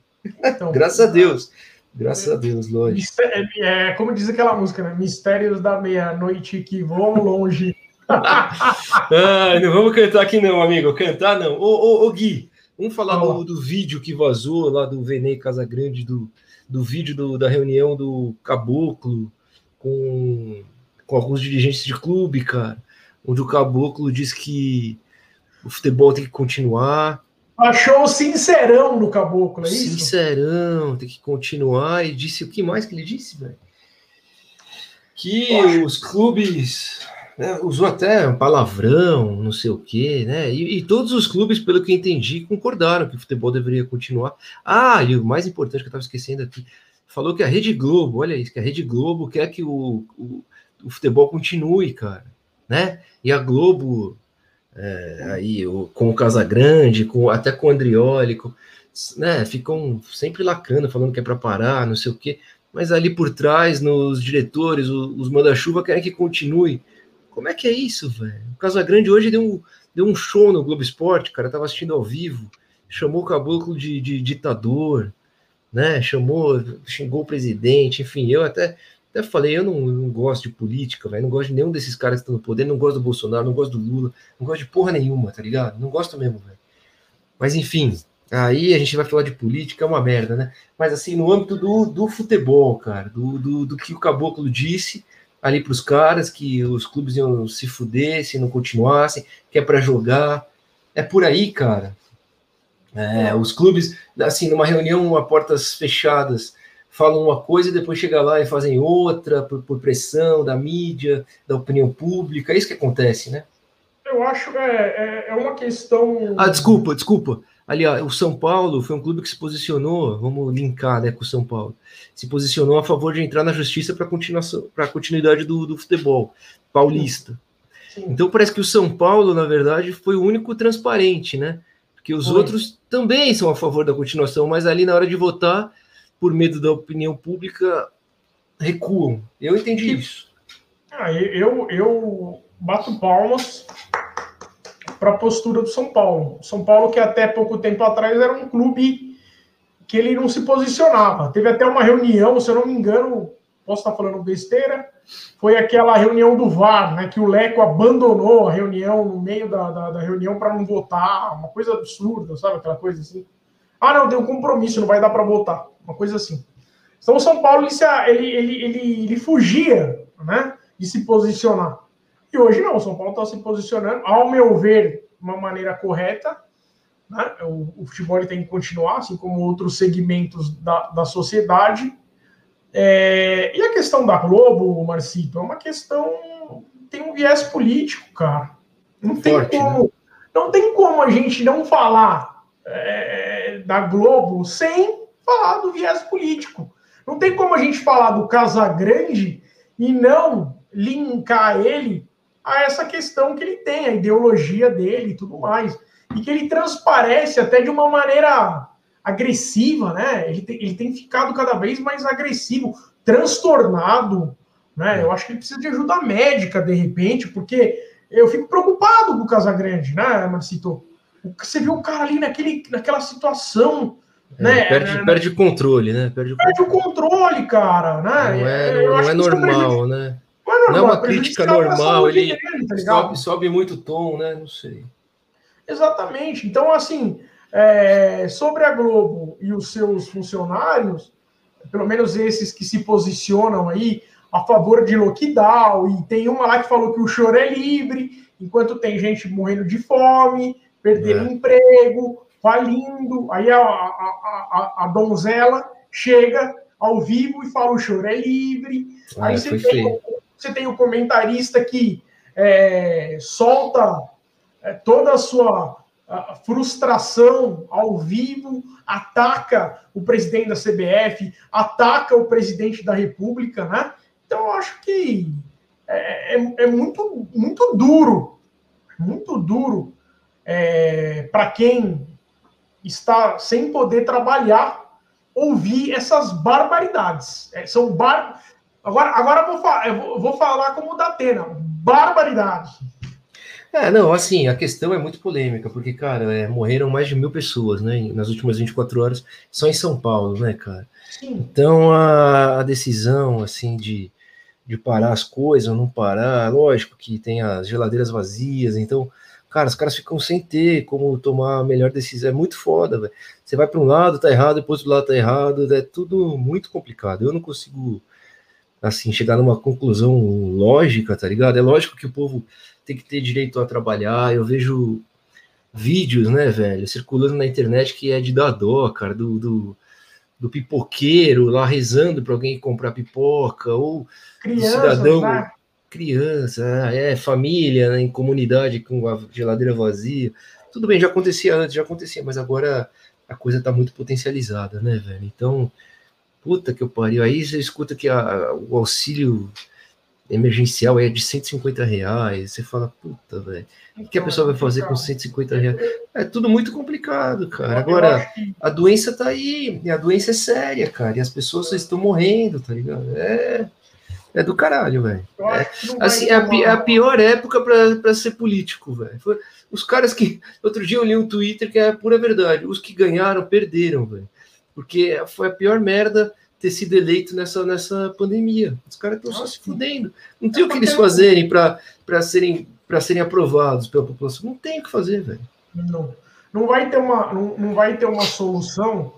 Então, Graças a Deus. Graças a Deus, lógico. É, é, como diz aquela música, né? Mistérios da meia-noite que voam longe. ah, não vamos cantar aqui não, amigo. Cantar não. Ô, ô, ô Gui, vamos falar do, do, vídeo que vazou lá do Venei Casagrande, do, do vídeo do, da reunião do Caboclo com, com alguns dirigentes de clube, cara. Onde o Caboclo diz que o futebol tem que continuar, Achou o sincerão no caboclo, é isso? Sincerão, tem que continuar. E disse o que mais que ele disse, velho? Que Poxa. os clubes. Né, usou até um palavrão, não sei o quê, né? E, e, todos os clubes, pelo que entendi, concordaram que o futebol deveria continuar. Ah, e o mais importante que eu estava esquecendo aqui, falou que a Rede Globo, olha isso, que a Rede Globo quer que o, o, o futebol continue, cara, né? E a Globo é, aí o, com o Casagrande, com, até com o Andrioli, com, né, ficam sempre lacrando, falando que é para parar, não sei o quê, mas ali por trás, nos diretores, os, os manda-chuva querem que continue. Como é que é isso, velho? O Casagrande hoje deu um, deu um show no Globo Esporte, cara, tava assistindo ao vivo, chamou o caboclo de, de ditador, né? Chamou, xingou o presidente, enfim, eu até até falei, eu não, não gosto de política, velho. Não gosto de nenhum desses caras que estão no poder. Não gosto do Bolsonaro, não gosto do Lula, não gosto de porra nenhuma, tá ligado? Não gosto mesmo, velho. Mas enfim, aí a gente vai falar de política, é uma merda, né? Mas assim, no âmbito do, do futebol, cara, do, do, do que o Caboclo disse ali para os caras, que os clubes iam se fuder se não continuassem, que é para jogar. É por aí, cara. É, os clubes, assim, numa reunião a portas fechadas, falam uma coisa e depois chega lá e fazem outra por, por, pressão da mídia, da opinião pública. É isso que acontece, né? Eu acho que é, é, é uma questão. Ah, desculpa, desculpa. Ali, ó, o São Paulo foi um clube que se posicionou, vamos linkar né, com o São Paulo, se posicionou a favor de entrar na justiça para para continuidade do, do futebol paulista. Sim. Então parece que o São Paulo, na verdade, foi o único transparente, né? Porque os foi. outros também são a favor da continuação, mas ali na hora de votar por medo da opinião pública, recuam. Eu entendi isso. Ah, eu, eu bato palmas para a postura do São Paulo. São Paulo, que até pouco tempo atrás era um clube que ele não se posicionava. Teve até uma reunião, se eu não me engano, posso estar falando besteira, foi aquela reunião do VAR, né, que o Leco abandonou a reunião no meio da, da, da reunião para não votar, uma coisa absurda, sabe? Aquela coisa assim. Ah, não, tem um compromisso, não vai dar para votar uma coisa assim. Então o São Paulo ele, ele, ele, ele fugia né, de se posicionar. E hoje não, o São Paulo está se posicionando, ao meu ver, de uma maneira correta. Né? O, o, futebol tem que continuar, assim como outros segmentos da, da sociedade. É, e a questão da Globo, Marcito, é uma questão. tem um viés político, cara. Não tem Forte, como. Né? Não tem como a gente não falar é, da Globo sem falar do viés político. Não tem como a gente falar do Casagrande e não linkar ele a essa questão que ele tem, a ideologia dele e tudo mais. E que ele transparece até de uma maneira agressiva, né? Ele tem, ele tem ficado cada vez mais agressivo, transtornado, né? Eu acho que ele precisa de ajuda médica, de repente, porque eu fico preocupado com o Casagrande, né, Marcito? Você viu o cara ali naquele, naquela situação é, né? Perde, é, perde o controle, né? Perde o controle, perde o controle cara, né? Não é, não, não é normal, né? Não é, normal, não é uma crítica normal, ele dele, tá sobe, sobe, muito tom, né? Não sei. Exatamente. Então, assim, é, sobre a Globo e os seus funcionários, pelo menos esses que se posicionam aí a favor de lockdown, e tem uma lá que falou que o choro é livre, enquanto tem gente morrendo de fome, perdendo é. emprego, falindo. Aí a, a, a, a, donzela chega ao vivo e fala: o choro é livre. Ah, Aí você tem, você tem, o comentarista que é, solta é, toda a sua a frustração ao vivo, ataca o presidente da CBF, ataca o presidente da República, né? Então eu acho que é, é, é muito, muito duro, muito duro é, para quem está sem poder trabalhar, ouvir essas barbaridades. É, são bar... Agora, agora eu vou, falar, eu vou falar como o Datena, barbaridade. É, não, assim, a questão é muito polêmica, porque, cara, é, morreram mais de mil pessoas, né, nas últimas 24 horas, só em São Paulo, né, cara? Sim. Então, a, a decisão, assim, de, de parar as coisas ou não parar, lógico que tem as geladeiras vazias, então, cara, os caras ficam sem ter como tomar a melhor decisão, é muito foda, velho. Você vai para um lado, tá errado, depois do lado tá errado, é tudo muito complicado. Eu não consigo, assim, chegar numa conclusão lógica, tá ligado? É lógico que o povo tem que ter direito a trabalhar. Eu vejo vídeos, né, velho, circulando na internet que é de dar dó, cara, do, do, do pipoqueiro lá rezando para alguém comprar pipoca, ou Crianças, cidadão. Criança, é, família, né, em comunidade com a geladeira vazia. Tudo bem, já acontecia antes, já acontecia, mas agora a coisa tá muito potencializada, né, velho? Então, puta que eu pariu. Aí você escuta que a, o auxílio emergencial é de 150 reais. Você fala, puta, velho, o que a pessoa vai fazer com 150 reais? É tudo muito complicado, cara. Agora, a doença tá aí, e a doença é séria, cara, e as pessoas estão morrendo, tá ligado? É, é do caralho, velho. É, assim, é a, é a, pior época para ser político, velho. Os caras que. Outro dia eu li um Twitter que é pura verdade. Os que ganharam, perderam, velho. Porque foi a pior merda ter sido eleito nessa, nessa pandemia. Os caras estão só se fudendo. Não tem o que eles fazerem para serem, serem aprovados pela população. Não tem o que fazer, velho. Não. Não vai ter uma, não, não vai ter uma solução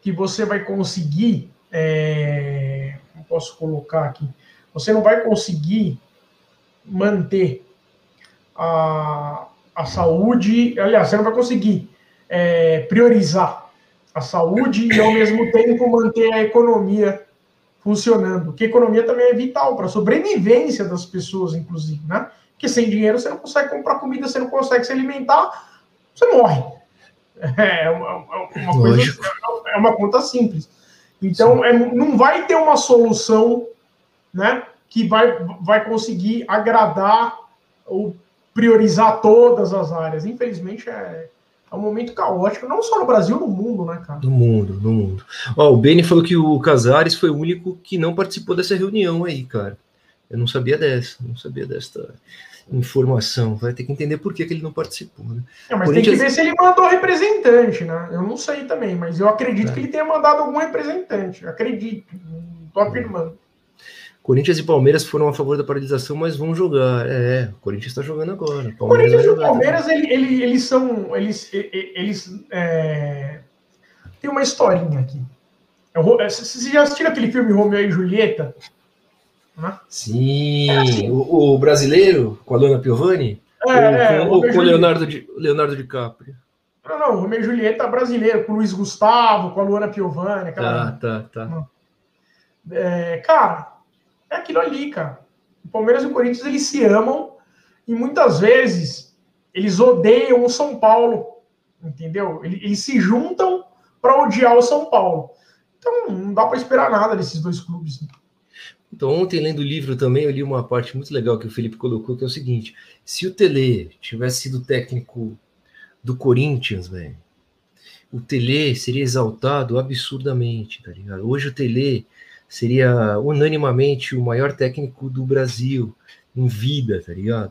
que você vai conseguir. É, não posso colocar aqui. Você não vai conseguir manter a, a saúde. Aliás, você não vai conseguir é, priorizar a saúde e, ao mesmo tempo, manter a economia funcionando. Porque a economia também é vital para a sobrevivência das pessoas, inclusive, né? Porque sem dinheiro você não consegue comprar comida, você não consegue se alimentar, você morre. É uma, é uma coisa, é uma conta simples. Então, é, não vai ter uma solução, né, que vai, vai conseguir agradar ou priorizar todas as áreas. Infelizmente, é, é um momento caótico, não só no Brasil, no mundo, né, cara? No mundo, no mundo. Ó, o Beni falou que o Casares foi o único que não participou dessa reunião aí, cara. Eu não sabia dessa, não sabia desta informação. Vai ter que entender por que, que ele não participou, né? É, mas tem que ver se ele mandou representante, né? Eu não sei também, mas eu acredito é. que ele tenha mandado algum representante. Acredito. Não tô afirmando. Corinthians e Palmeiras foram a favor da paralisação, mas vão jogar. É, o Corinthians está jogando agora. O Corinthians e o Palmeiras, ele, ele, eles são. Eles, eles é... tem uma historinha aqui. É, Você já assistiu aquele filme Romeu e Julieta? Né? Sim, é assim. o, o, brasileiro com a Luana Piovani? É, ou, é, com, ou com o Leonardo, Di, Leonardo DiCaprio? Não, não, Romeu e Julieta brasileiro, com o Luiz Gustavo, com a Luana Piovani. Aquela... Tá, tá, tá. É, cara, é aquilo ali, cara. O Palmeiras e o Corinthians eles se amam e muitas vezes eles odeiam o São Paulo, entendeu? Eles, se juntam para odiar o São Paulo. Então não dá para esperar nada desses dois clubes. Né? Então, ontem, lendo o livro também, eu li uma parte muito legal que o Felipe colocou, que é o seguinte: se o Tele tivesse sido técnico do Corinthians, velho, o Tele seria exaltado absurdamente, tá ligado? Hoje o Tele seria unanimamente o maior técnico do Brasil em vida, tá ligado?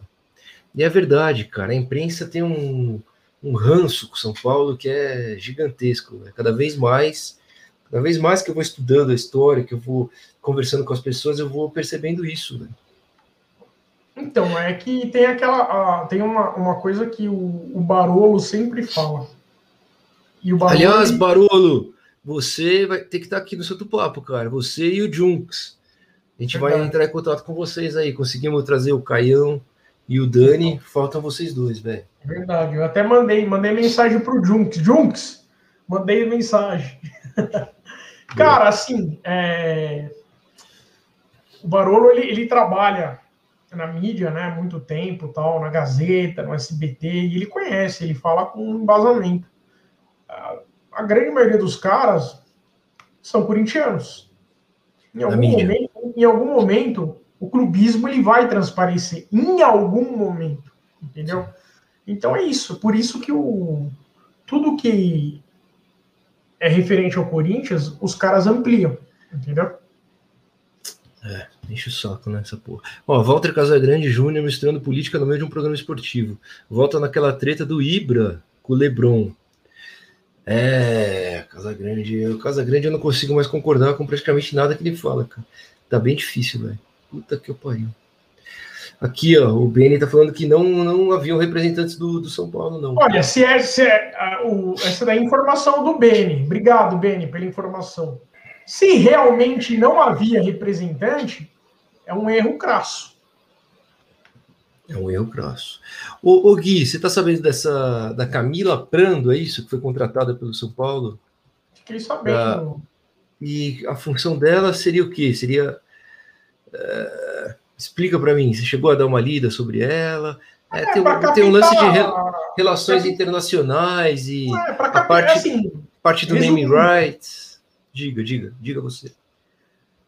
E é verdade, cara. A imprensa tem um, um ranço com São Paulo que é gigantesco. Né? Cada vez mais, cada vez mais que eu vou estudando a história, que eu vou conversando com as pessoas, eu vou percebendo isso. Né? Então, é que tem aquela. tem uma, uma coisa que o, o Barolo sempre fala. Barolo, Aliás, Barolo, você vai ter que estar aqui no seu Papo, cara. Você e o Junks. A gente Verdade. vai entrar em contato com vocês aí. Conseguimos trazer o Caião e o Dani. Faltam vocês dois, velho. Verdade. Eu até mandei, mandei mensagem pro Junks. Junks, mandei mensagem. cara, assim, é... o Barolo ele, ele trabalha na mídia, né, há muito tempo, tal, na Gazeta, no SBT, e ele conhece, ele fala com embasamento a grande maioria dos caras são corintianos. Em algum, momento, em algum momento, o clubismo ele vai transparecer. Em algum momento. Entendeu? Então é isso. Por isso que o, tudo que é referente ao Corinthians, os caras ampliam. Entendeu? É, enche o saco, né, essa porra. Ó, Walter Casagrande Júnior misturando política no meio de um programa esportivo. Volta naquela treta do Ibra com o Lebron. É, Casagrande. O Casagrande eu não consigo mais concordar com praticamente nada que ele fala, cara. Tá bem difícil, velho. Puta que eu pariu. Aqui, ó, o Beni tá falando que não, não haviam representantes do, do São Paulo, não. Olha, se é, se é a, o, essa daí é informação do Beni. Obrigado, Beni, pela informação. Se realmente não havia representante, é um erro crasso. É um erro crasso. Ô, ô Gui, você tá sabendo dessa da Camila Prando, é isso? Que foi contratada pelo São Paulo? Fiquei sabendo. Da, e a função dela seria o quê? Seria. Uh, explica para mim, você chegou a dar uma lida sobre ela? É, é, tem, um, tem, um lance de re, relações internacionais e é, a parte, assim, parte do naming rights. Diga, diga, diga você.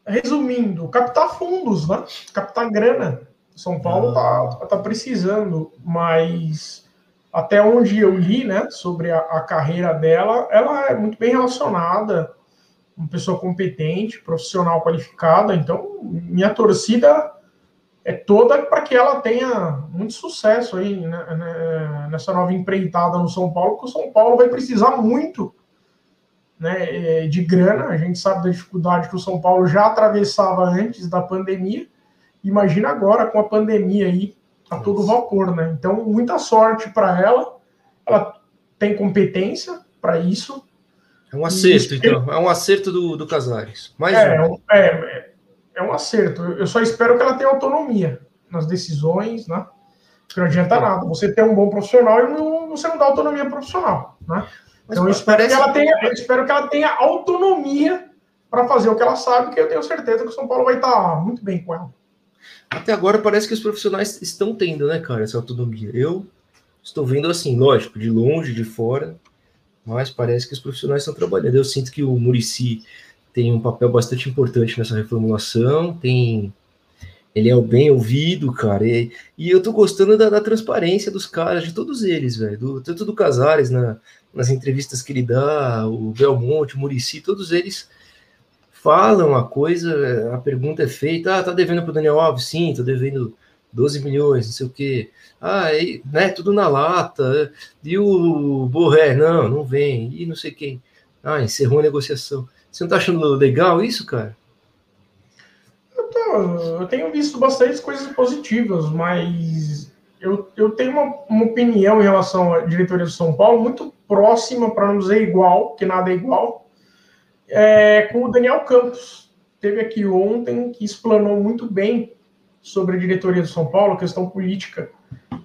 Resumindo, captar fundos, né? Captar grana. São Paulo ah. tá, precisando, mas até onde eu li, né, sobre a, a carreira dela, ela é muito bem relacionada uma pessoa competente, profissional qualificada. Então, minha torcida é toda para que ela tenha muito sucesso aí né, né, nessa nova empreitada no São Paulo, porque o São Paulo vai precisar muito né, é, de grana. A gente sabe da dificuldade que o São Paulo já atravessava antes da pandemia. Imagina agora com a pandemia aí a todo vapor, né? Então, muita sorte para ela. Ela tem competência para isso é um acerto, então. É um acerto do, do Casares. Mais é, um. É, é, é um acerto. Eu só espero que ela tenha autonomia nas decisões, né? Porque não adianta nada. Você ter um bom profissional e não, você não dá autonomia profissional, né? então eu espero, parece... que ela tenha, eu espero que ela tenha autonomia para fazer o que ela sabe, que eu tenho certeza que o São Paulo vai estar muito bem com ela. Até agora parece que os profissionais estão tendo, né, cara, essa autonomia. Eu estou vendo assim, lógico, de longe, de fora, mas parece que os profissionais estão trabalhando. Eu sinto que o Murici tem um papel bastante importante nessa reformulação, tem ele é o bem ouvido, cara, e, e eu tô gostando da, da, transparência dos caras, de todos eles, velho, tanto do Casares na, nas entrevistas que ele dá, o Belmonte, o Murici, todos eles falam a coisa, a pergunta é feita, ah, tá devendo pro Daniel Alves? Sim, tô devendo 12 milhões, não sei o quê. Ah, e, né, tudo na lata. E o Borré, não, não vem. E não sei quem. Ah, encerrou a negociação. Você não tá achando legal isso, cara? Eu, tô, eu tenho visto bastante coisas positivas, mas eu, eu tenho uma, uma opinião em relação à diretoria do São Paulo muito próxima, para não dizer igual, que nada é igual, é, com o Daniel Campos. Teve aqui ontem, que explanou muito bem sobre a diretoria do São Paulo, questão política.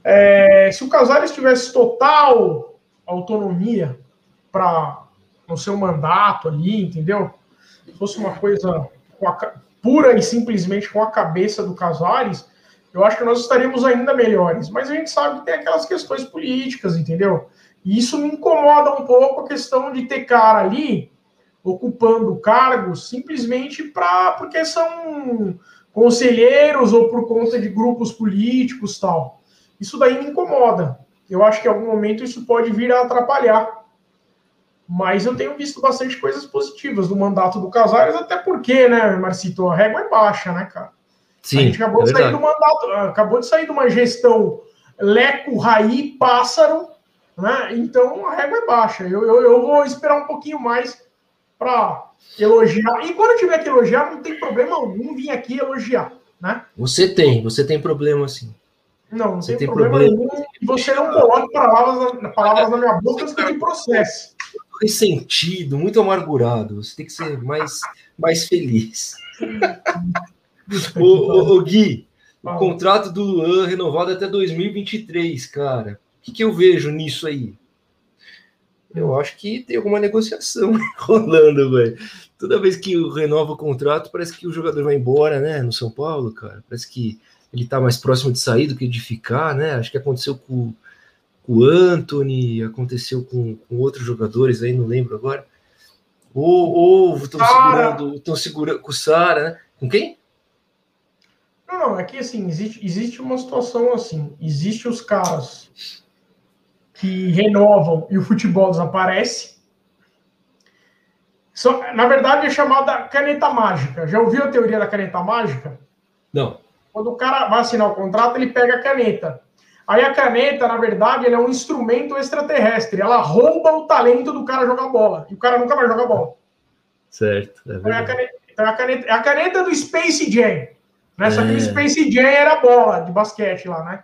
É, se o Casares tivesse total autonomia para no seu mandato ali, entendeu? Se fosse uma coisa a, pura e simplesmente com a cabeça do Casares, eu acho que nós estaríamos ainda melhores. Mas a gente sabe que tem aquelas questões políticas, entendeu? E isso me incomoda um pouco a questão de ter cara ali ocupando cargos simplesmente para porque são conselheiros ou por conta de grupos políticos tal. Isso daí me incomoda. Eu acho que em algum momento isso pode vir a atrapalhar. Mas eu tenho visto bastante coisas positivas do mandato do Casares, até porque, né, Marcito, a régua é baixa, né, cara? Sim, a gente acabou é de sair do mandato, acabou de sair de uma gestão Leco, Raí, Pássaro, né? Então a régua é baixa. Eu, eu, eu vou esperar um pouquinho mais para elogiar. E quando eu tiver que elogiar, não tem problema algum vir aqui elogiar, né? Você tem, você tem problema sim. Não, não tem, tem, problema, problema nenhum. E você não coloca palavras, palavras na minha boca que eu processe. Ressentido, muito amargurado. Você tem que ser mais, mais feliz. ô, ô, ô, Gui, o contrato do Luan renovado até 2023, cara. O que, que eu vejo nisso aí? Eu acho que tem alguma negociação rolando, velho. Toda vez que renova o contrato, parece que o jogador vai embora, né? No São Paulo, cara. Parece que ele tá mais próximo de sair do que de ficar, né? Acho que aconteceu com, com o Anthony, aconteceu com, com outros jogadores aí, não lembro agora. Ou, estão segurando, estão segurando com o Sara, né? Com quem? Não, não, é que assim, existe, existe uma situação assim, existe os caras que renovam e o futebol desaparece. Na verdade, é chamada caneta mágica. Já ouviu a teoria da caneta mágica? Não. Quando o cara vai assinar o contrato, ele pega a caneta. Aí a caneta, na verdade, é um instrumento extraterrestre. Ela rouba o talento do cara jogar bola. E o cara nunca vai jogar bola. Certo. É então é a caneta, então é a caneta, é a caneta do Space Jam. Né? Só que o. Space Jam era bola de basquete lá, né?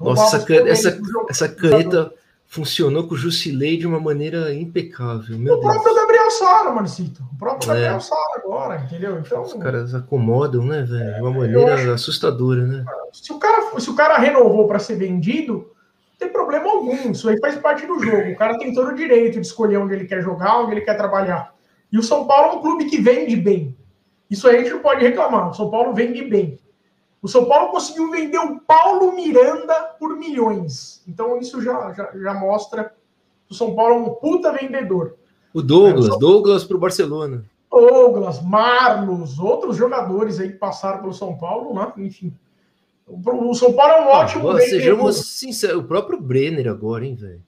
Nossa, essa, essa, essa caneta funcionou com o Jusilei de uma maneira impecável. Meu o próprio Gabriel Sara, Marcito. O próprio é. Gabriel Sara agora, entendeu? Então, Os caras acomodam, né, velho? De uma maneira acho... assustadora, né? Se o cara, se o cara renovou para ser vendido, não tem problema algum. Isso aí faz parte do jogo. O cara tem todo o direito de escolher onde ele quer jogar, onde ele quer trabalhar. E o São Paulo é um clube que vende bem. Isso aí a gente não pode reclamar. O São Paulo vende bem. O São Paulo conseguiu vender o Paulo Miranda por milhões. Então isso já, já, já mostra que o São Paulo é um puta vendedor. O Douglas, é, o. Douglas para o Barcelona. Douglas, Marlos, outros jogadores aí que passaram pelo São Paulo, né? enfim. O São Paulo é um ah, ótimo. Ah, sejamos sinceros, o próprio Brenner agora, hein, velho?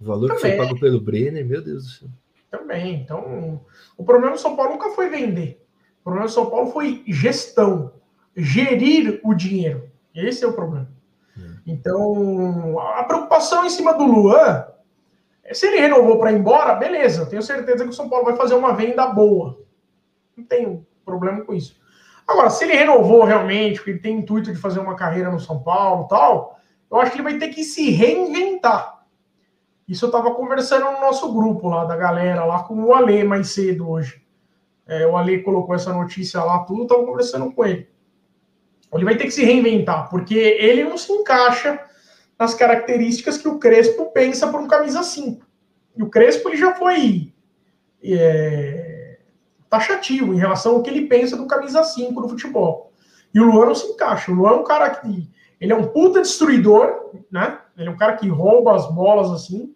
O valor Também. que foi pago pelo Brenner, meu Deus do céu. Também. Então, o problema do São Paulo nunca foi vender. O problema do São Paulo foi gestão, gerir o dinheiro. Esse é o problema. Hum. Então, a preocupação em cima do Luan, se ele renovou para ir embora, beleza. Tenho certeza que o São Paulo vai fazer uma venda boa. Não tenho problema com isso. Agora, se ele renovou realmente, porque ele tem intuito de fazer uma carreira no São Paulo tal, eu acho que ele vai ter que se reinventar. Isso eu estava conversando no nosso grupo lá, da galera, lá com o Ale mais cedo hoje. É, o Ale colocou essa notícia lá, tudo, eu estava conversando com ele. Ele vai ter que se reinventar, porque ele não se encaixa nas características que o Crespo pensa por um camisa 5. E o Crespo ele já foi é, taxativo em relação ao que ele pensa do camisa 5 do futebol. E o Luan não se encaixa. O Luan é um cara que. Ele é um puta destruidor, né? Ele é um cara que rouba as bolas assim.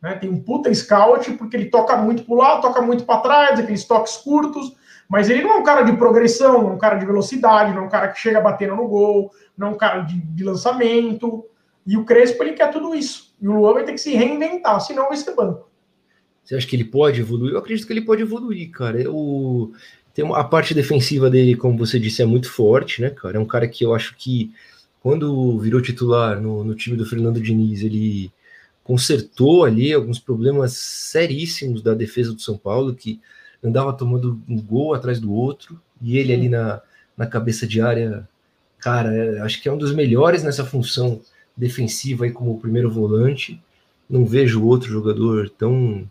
Né? Tem um puta scout, porque ele toca muito pro lado, toca muito para trás, aqueles toques curtos. Mas ele não é um cara de progressão, não é um cara de velocidade, não é um cara que chega batendo no gol, não é um cara de, de lançamento. E o Crespo, ele quer tudo isso. E o Luan vai ter que se reinventar, senão vai ser banco. Você acha que ele pode evoluir? Eu acredito que ele pode evoluir, cara. Eu, tem uma, a parte defensiva dele, como você disse, é muito forte, né, cara? É um cara que eu acho que quando virou titular no, no time do Fernando Diniz, ele consertou ali alguns problemas seríssimos da defesa do São Paulo, que andava tomando um gol atrás do outro, e ele ali na, na cabeça de área, cara, é, acho que é um dos melhores nessa função defensiva aí como primeiro volante. Não vejo outro jogador tão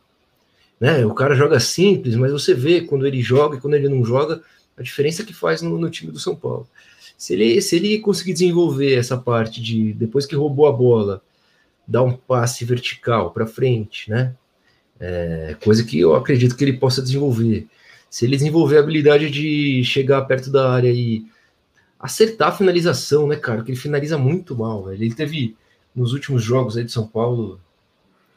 né? O cara joga simples, mas você vê quando ele joga e quando ele não joga, a diferença que faz no, no time do São Paulo. Se ele, se ele conseguir desenvolver essa parte de, depois que roubou a bola, dar um passe vertical para frente, né? É, coisa que eu acredito que ele possa desenvolver. Se ele desenvolver a habilidade de chegar perto da área e acertar a finalização, né, cara? Que ele finaliza muito mal. Velho. Ele teve nos últimos jogos aí de São Paulo,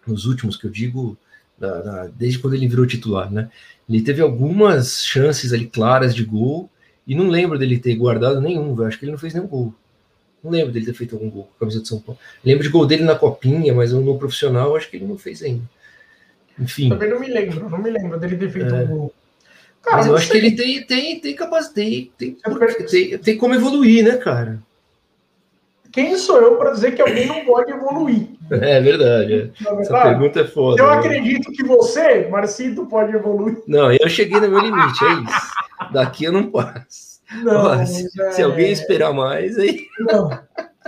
nos últimos que eu digo, da, da, desde quando ele virou titular, né? Ele teve algumas chances ali claras de gol e não lembro dele ter guardado nenhum, velho. Acho que ele não fez nenhum gol. Não lembro dele ter feito algum gol com a camisa de São Paulo. Lembro de gol dele na copinha, mas no profissional acho que ele não fez ainda. Enfim. Também não me lembro, não me lembro dele ter feito é. um gol. Cara, mas eu acho que ele tem, tem, tem capacidade, tem, tem, tem, tem como evoluir, né, cara? Quem sou eu para dizer que alguém não pode evoluir? É verdade. É. Essa pergunta é foda. Eu né? acredito que você, Marcito, pode evoluir. Não, eu cheguei no meu limite, é isso. Daqui eu não passo. Não, se, é... se, alguém esperar mais, aí. Não,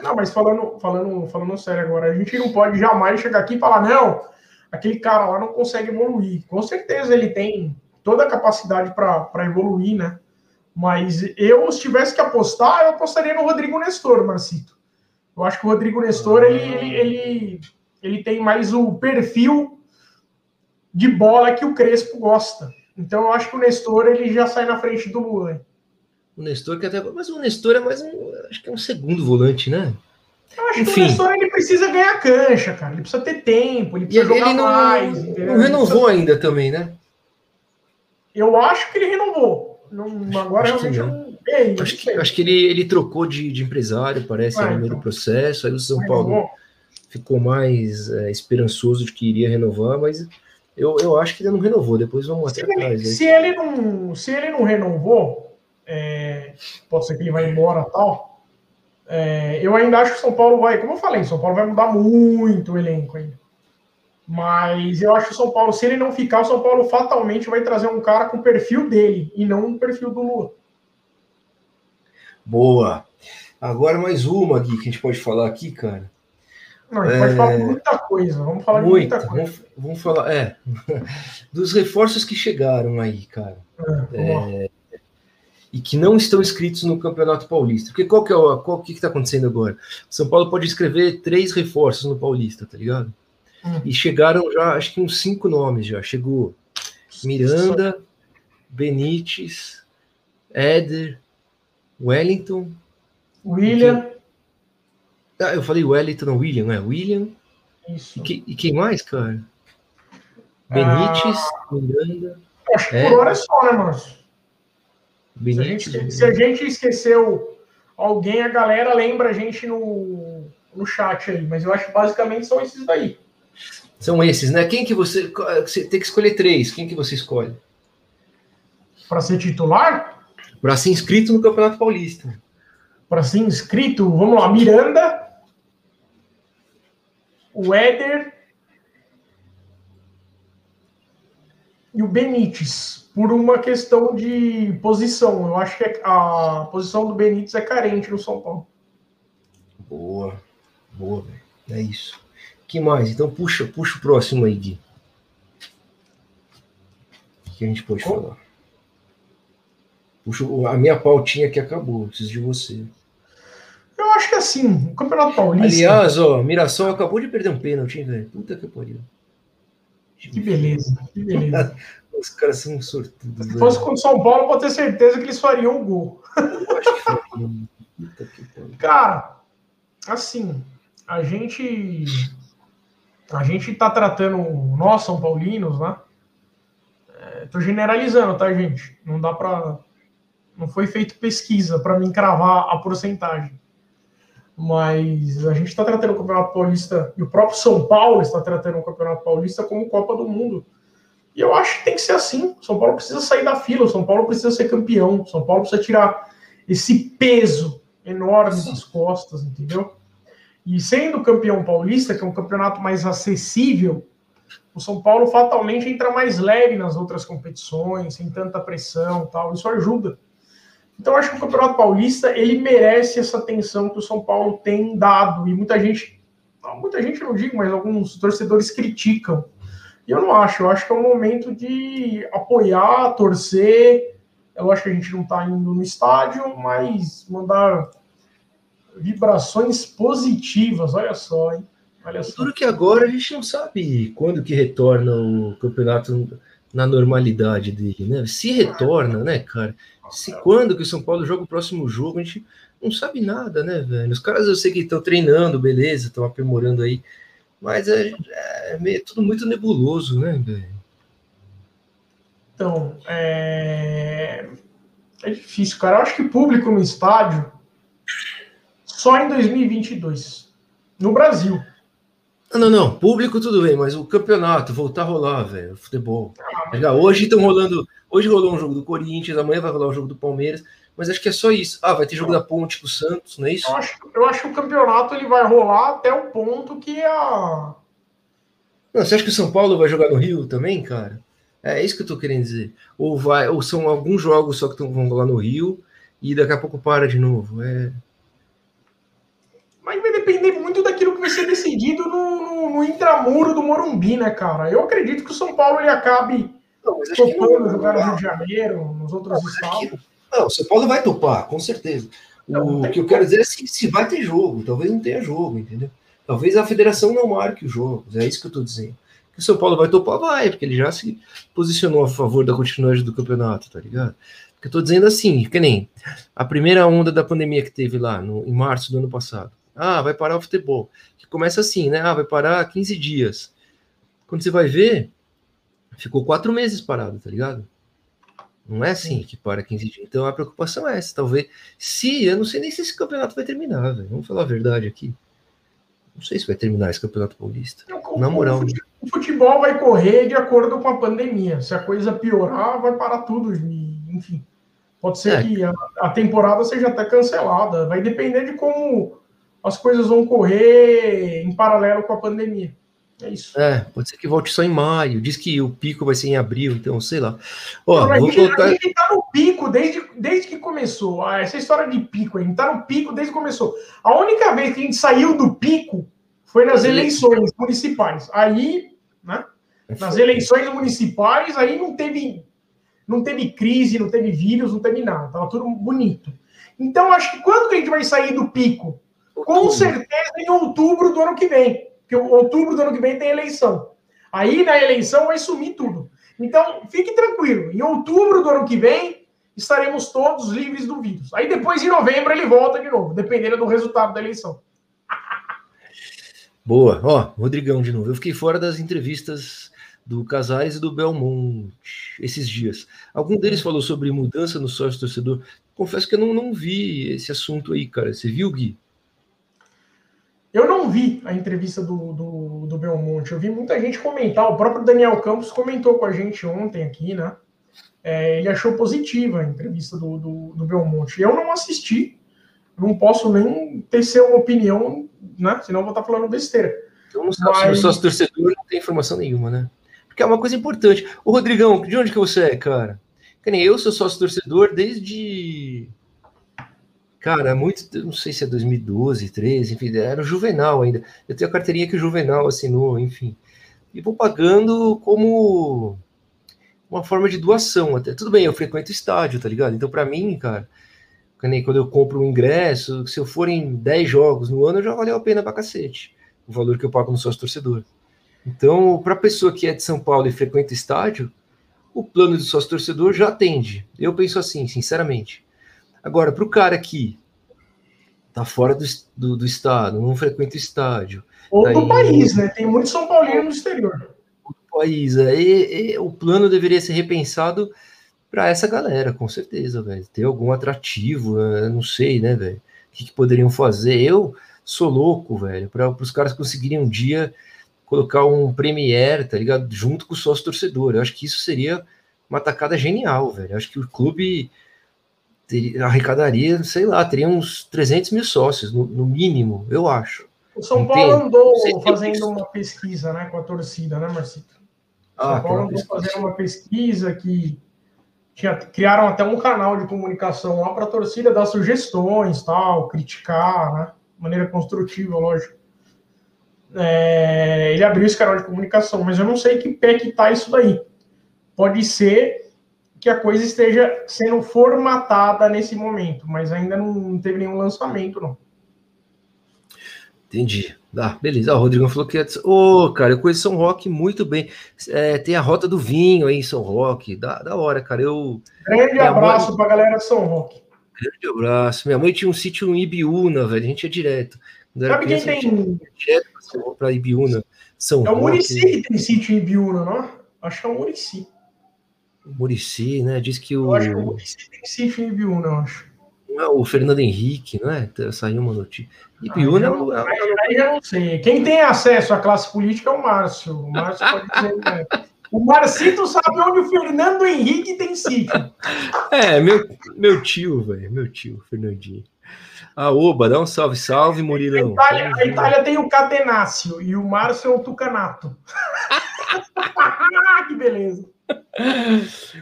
não mas falando, falando, falando sério agora, a gente não pode jamais chegar aqui e falar, não, aquele cara lá não consegue evoluir. Com certeza ele tem toda a capacidade para evoluir, né? Mas eu, se tivesse que apostar, eu apostaria no Rodrigo Nestor, Marcito. Eu acho que o Rodrigo Nestor ele, ele, ele, ele tem mais o perfil de bola que o Crespo gosta. Então eu acho que o Nestor ele já sai na frente do Luan. O Nestor que até mas o Nestor é mais um, acho que é um segundo volante, né? Eu acho Enfim. que o Nestor ele precisa ganhar cancha, cara. Ele precisa ter tempo, ele precisa e jogar ele não, mais. Não renovou precisa... ainda também, né? Eu acho que ele renovou. Não, agora acho realmente não acho, que, acho que ele, ele trocou de, de empresário, parece, ah, no meio então. do processo. Aí o São Paulo ficou mais é, esperançoso de que iria renovar, mas Eu, eu acho que ele não renovou, depois vamos se até ele, atrás. Se ele, não, se ele não renovou, é, pode ser que ele vá embora tal. É, eu ainda acho que São Paulo vai, como eu falei, São Paulo vai mudar muito o elenco ainda. Mas eu acho que o São Paulo, se ele não ficar, o São Paulo fatalmente vai trazer um cara com o perfil dele e não um perfil do Lula. Boa. Agora mais uma aqui que a gente pode falar aqui, cara. Não, a gente é... pode falar muita coisa. Vamos falar de muita coisa. Vamos, vamos, falar, é, dos reforços que chegaram aí, cara. É, e que não estão inscritos no Campeonato Paulista. Porque qual que é o qual que está acontecendo agora? São Paulo pode escrever três reforços no Paulista, tá ligado? Hum. E chegaram já, acho que uns cinco nomes já. Chegou Miranda, Benítez, Éder, Wellington. William. Ah, eu falei Wellington, não, William, é William. Isso. E, que, e quem mais, cara? Benítez, ah, Miranda. Acho que é. por hora é só, né, mano? Se, a gente, se a gente esqueceu alguém, a galera lembra a gente no, no chat aí, mas eu acho que basicamente são esses daí. São esses, né? Quem que você, você tem que escolher três? Quem que você escolhe? Para ser titular? Para ser inscrito no Campeonato Paulista. Para ser inscrito, vamos lá, Miranda, o Éder e o Benítez, por uma questão de posição. Eu acho que a posição do Benítez é carente no São Paulo. Boa, boa, velho. É isso que mais? Então puxa, puxa o próximo aí, Gui. O que a gente pode Como? falar? Puxa, a minha pautinha que acabou, preciso de você. Eu acho que assim, o Campeonato Paulista. Aliás, ó, Mirassol acabou de perder um pênalti, velho. Puta que pariu. Que beleza, que beleza. Os caras são sortudos. Se fosse com o São Paulo, pode ter certeza que eles fariam o gol. Eu acho que foi. Cara, assim, a gente a gente está tratando nós, São Paulinos, né? É, generalizando, tá, gente? Não dá para. Não foi feito pesquisa para me cravar a porcentagem. Mas a gente está tratando o Campeonato Paulista, e o próprio São Paulo está tratando o Campeonato Paulista como Copa do Mundo. E eu acho que tem que ser assim. São Paulo precisa sair da fila, São Paulo precisa ser campeão, São Paulo precisa tirar esse peso enorme das costas, entendeu? E sendo campeão paulista, que é um campeonato mais acessível, o São Paulo fatalmente entra mais leve nas outras competições, sem tanta pressão tal. Isso ajuda. Então, acho que o Campeonato Paulista ele merece essa atenção que o São Paulo tem dado. E muita gente, muita gente não digo, mas alguns torcedores criticam. E eu não acho. Eu acho que é um momento de apoiar, torcer. Eu acho que a gente não está indo no estádio, mas mandar vibrações positivas, olha só, hein? Olha só. Tudo que agora a gente não sabe quando que retorna o campeonato na normalidade dele, né? Se retorna, né, cara? Se quando que o São Paulo joga o próximo jogo, a gente não sabe nada, né, velho? Os caras eu sei que estão treinando, beleza, estão aprimorando aí, mas é, é meio, tudo muito nebuloso, né, velho? Então, é... é difícil, cara. Eu acho que público no estádio só em 2022, no Brasil. Não, não, não. Público tudo bem, mas o campeonato voltar a rolar, velho, futebol. Ah, hoje estão rolando. Hoje rolou um jogo do Corinthians, amanhã vai rolar um jogo do Palmeiras, mas acho que é só isso. Ah, vai ter jogo da Ponte com o Santos, não é isso? Eu acho, eu acho que o campeonato ele vai rolar até o ponto que a. Não, você acha que o São Paulo vai jogar no Rio também, cara? É isso que eu tô querendo dizer. Ou vai, ou são alguns jogos só que vão rolar no Rio e daqui a pouco para de novo. É. Mas vai depender muito daquilo que vai ser decidido no, no, no intramuro do Morumbi, né, cara? Eu acredito que o São Paulo ele acabe não, topando jogar no Rio de Janeiro, nos outros não, estados. Não, o São Paulo vai topar, com certeza. O que eu quero dizer é se, se vai ter jogo, talvez não tenha jogo, entendeu? Talvez a federação não marque os jogos, é isso que eu estou dizendo. Que o São Paulo vai topar, vai, porque ele já se posicionou a favor da continuidade do campeonato, tá ligado? Porque eu tô dizendo assim, que nem a primeira onda da pandemia que teve lá no, em março do ano passado. Ah, vai parar o futebol. Que começa assim, né? Ah, vai parar 15 dias. Quando você vai ver, ficou quatro meses parado, tá ligado? Não é assim que para 15 dias. Então a preocupação é essa. Talvez. Se, eu não sei nem se esse campeonato vai terminar, velho. Vamos falar a verdade aqui. Não sei se vai terminar esse campeonato paulista. Não, Na moral. O o futebol vai correr de acordo com a pandemia. Se a coisa piorar, vai parar tudo. Enfim, pode ser é. que a, a, temporada seja até cancelada. Vai depender de como as coisas vão correr em paralelo com a pandemia. É isso. É, pode ser que volte só em maio. Diz que o pico vai ser em abril, então sei lá. Ó, Não, a, gente, voltar... gente tá no pico desde, desde que começou. Ah, essa história de pico, a gente tá no pico desde que começou. A única vez que a gente saiu do pico foi nas eleições municipais. Aí, né? Nas eleições municipais, aí não teve, não teve crise, não teve vírus, não teve nada. Tava tudo bonito. Então, acho que quando que a gente vai sair do pico? Com certeza em outubro do ano que vem porque outubro do ano que vem tem eleição. Aí na eleição vai sumir tudo. Então, fique tranquilo. Em outubro do ano que vem, estaremos todos livres do vírus. Aí depois, em novembro, ele volta de novo, dependendo do resultado da eleição. Boa. Ó, Rodrigão de novo. Eu fiquei fora das entrevistas do Casares e do Belmonte esses dias. Algum deles falou sobre mudança no sócio torcedor. Confesso que eu não, não vi esse assunto aí, cara. Você viu, Gui? Eu não vi a entrevista do, do, do Belmonte, eu vi muita gente comentar, o próprio Daniel Campos comentou com a gente ontem aqui, né? É, ele achou positiva a entrevista do, do, do, Belmonte. Eu não assisti, não posso nem ter seu opinião, né? Senão eu vou estar falando besteira. Então não sabe Mas... sócio torcedor não tem informação nenhuma, né? Porque é uma coisa importante. Ô, Rodrigão, de onde que você é, cara? Eu sou sócio torcedor desde Cara, muito, não sei se é 2012, 13, enfim, era o Juvenal ainda. Eu tenho a carteirinha que o Juvenal assinou, enfim. E vou pagando como uma forma de doação até. Tudo bem, eu frequento estádio, tá ligado? Então, para mim, cara, quando eu compro um ingresso, se eu for em 10 jogos no ano, já valeu a pena pra cacete o valor que eu pago no sócio torcedor. Então, para pessoa que é de São Paulo e frequenta estádio, o plano de sócio torcedor já atende. Eu penso assim, sinceramente. Agora, para o cara que tá fora do, do, do, estado, não frequenta estádio. Ou tá do país, né? Tem muito São Paulino no exterior. Do país, é, e, o plano deveria ser repensado para essa galera, com certeza, velho. Ter algum atrativo, não sei, né, velho? O que, que, poderiam fazer? Eu sou louco, velho, para os caras conseguirem um dia colocar um Premier, tá ligado? Junto com o sócio torcedor. Eu acho que isso seria uma tacada genial, velho. Eu acho que o clube arrecadaria, sei lá, teria uns 300 mil sócios, no, no mínimo, eu acho. O São Paulo andou fazendo uma pesquisa né, com a torcida, né, Marcito? O São ah, Paulo andou fazendo uma pesquisa que tinha, criaram até um canal de comunicação lá para a torcida dar sugestões, tal, criticar, né? De maneira construtiva, lógico. É, ele abriu esse canal de comunicação, mas eu não sei que pé que tá isso daí. Pode ser que a coisa esteja sendo formatada nesse momento, mas ainda não teve nenhum lançamento, não. Entendi. Ah, beleza. o Rodrigo falou que. Ô, oh, cara, eu conheço São Roque muito bem. É, tem a rota do vinho aí em São Roque. Da, da hora, cara. Eu. Grande abraço mãe... pra galera de São Roque. Grande abraço. Minha mãe tinha um sítio em Ibiúna, velho. A gente é direto. Sabe quem tem. Direto pra Ibiúna. São é o Murici que tem sítio em Ibiúna, não? Acho que é o Murici. Murici, né? Diz que o. Eu acho que o Murici tem Ibiúna, eu acho. É o Fernando Henrique, não é? Saiu uma notícia. Ibiúna ah, é, aí, aí eu não sei. Quem tem acesso à classe política é o Márcio. O Márcio pode dizer. Né? O Marcito sabe onde o Fernando Henrique tem sítio. É, meu, meu tio, velho. Meu tio, Fernandinho. A Oba, dá um salve, salve, Murilão. A Itália, a Itália tem o Catenácio e o Márcio é o Tucanato. que beleza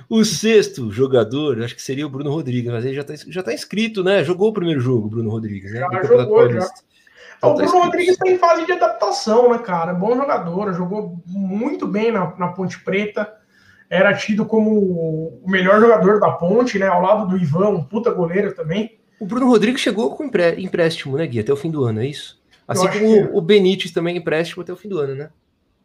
o sexto jogador, acho que seria o Bruno Rodrigues, mas ele já está já tá inscrito, né? Jogou o primeiro jogo, Bruno Rodrigues, né? Já jogou, já. Então, o tá Bruno Rodrigues está em fase de adaptação, né, cara? Bom jogador, jogou muito bem na, na Ponte Preta. Era tido como o melhor jogador da Ponte, né? Ao lado do Ivan, um puta goleiro também. O Bruno Rodrigues chegou com empréstimo, né, Gui? Até o fim do ano, é isso? Assim como o Benítez também empréstimo até o fim do ano, né?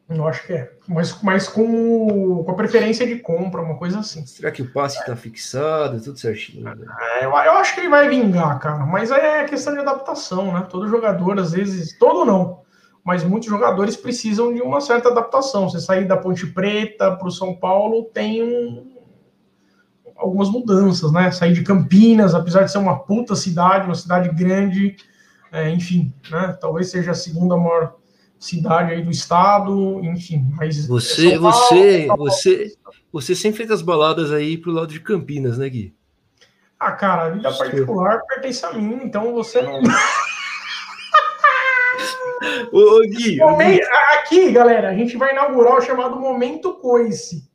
Eu acho que é. Mas, mas com, com a preferência de compra, uma coisa assim. Será que o passe está fixado, tudo certinho? Né? É, eu, eu, acho que ele vai vingar, cara. Mas é questão de adaptação, né? Todo jogador, às vezes, todo não, mas muitos jogadores precisam de uma certa adaptação. Você sair da Ponte Preta para o São Paulo tem um, algumas mudanças, né? Sair de Campinas, apesar de ser uma puta cidade, uma cidade grande, é, enfim, né? Talvez seja a segunda maior cidade aí do estado, enfim. Mas você, Paulo, você, você, você sempre fez as baladas aí pro lado de Campinas, né, Gui? Ah, cara, a vida particular pertence a mim, então você não. Ô, Gui, Momento, aqui, galera, a gente vai inaugurar o chamado Momento Coice.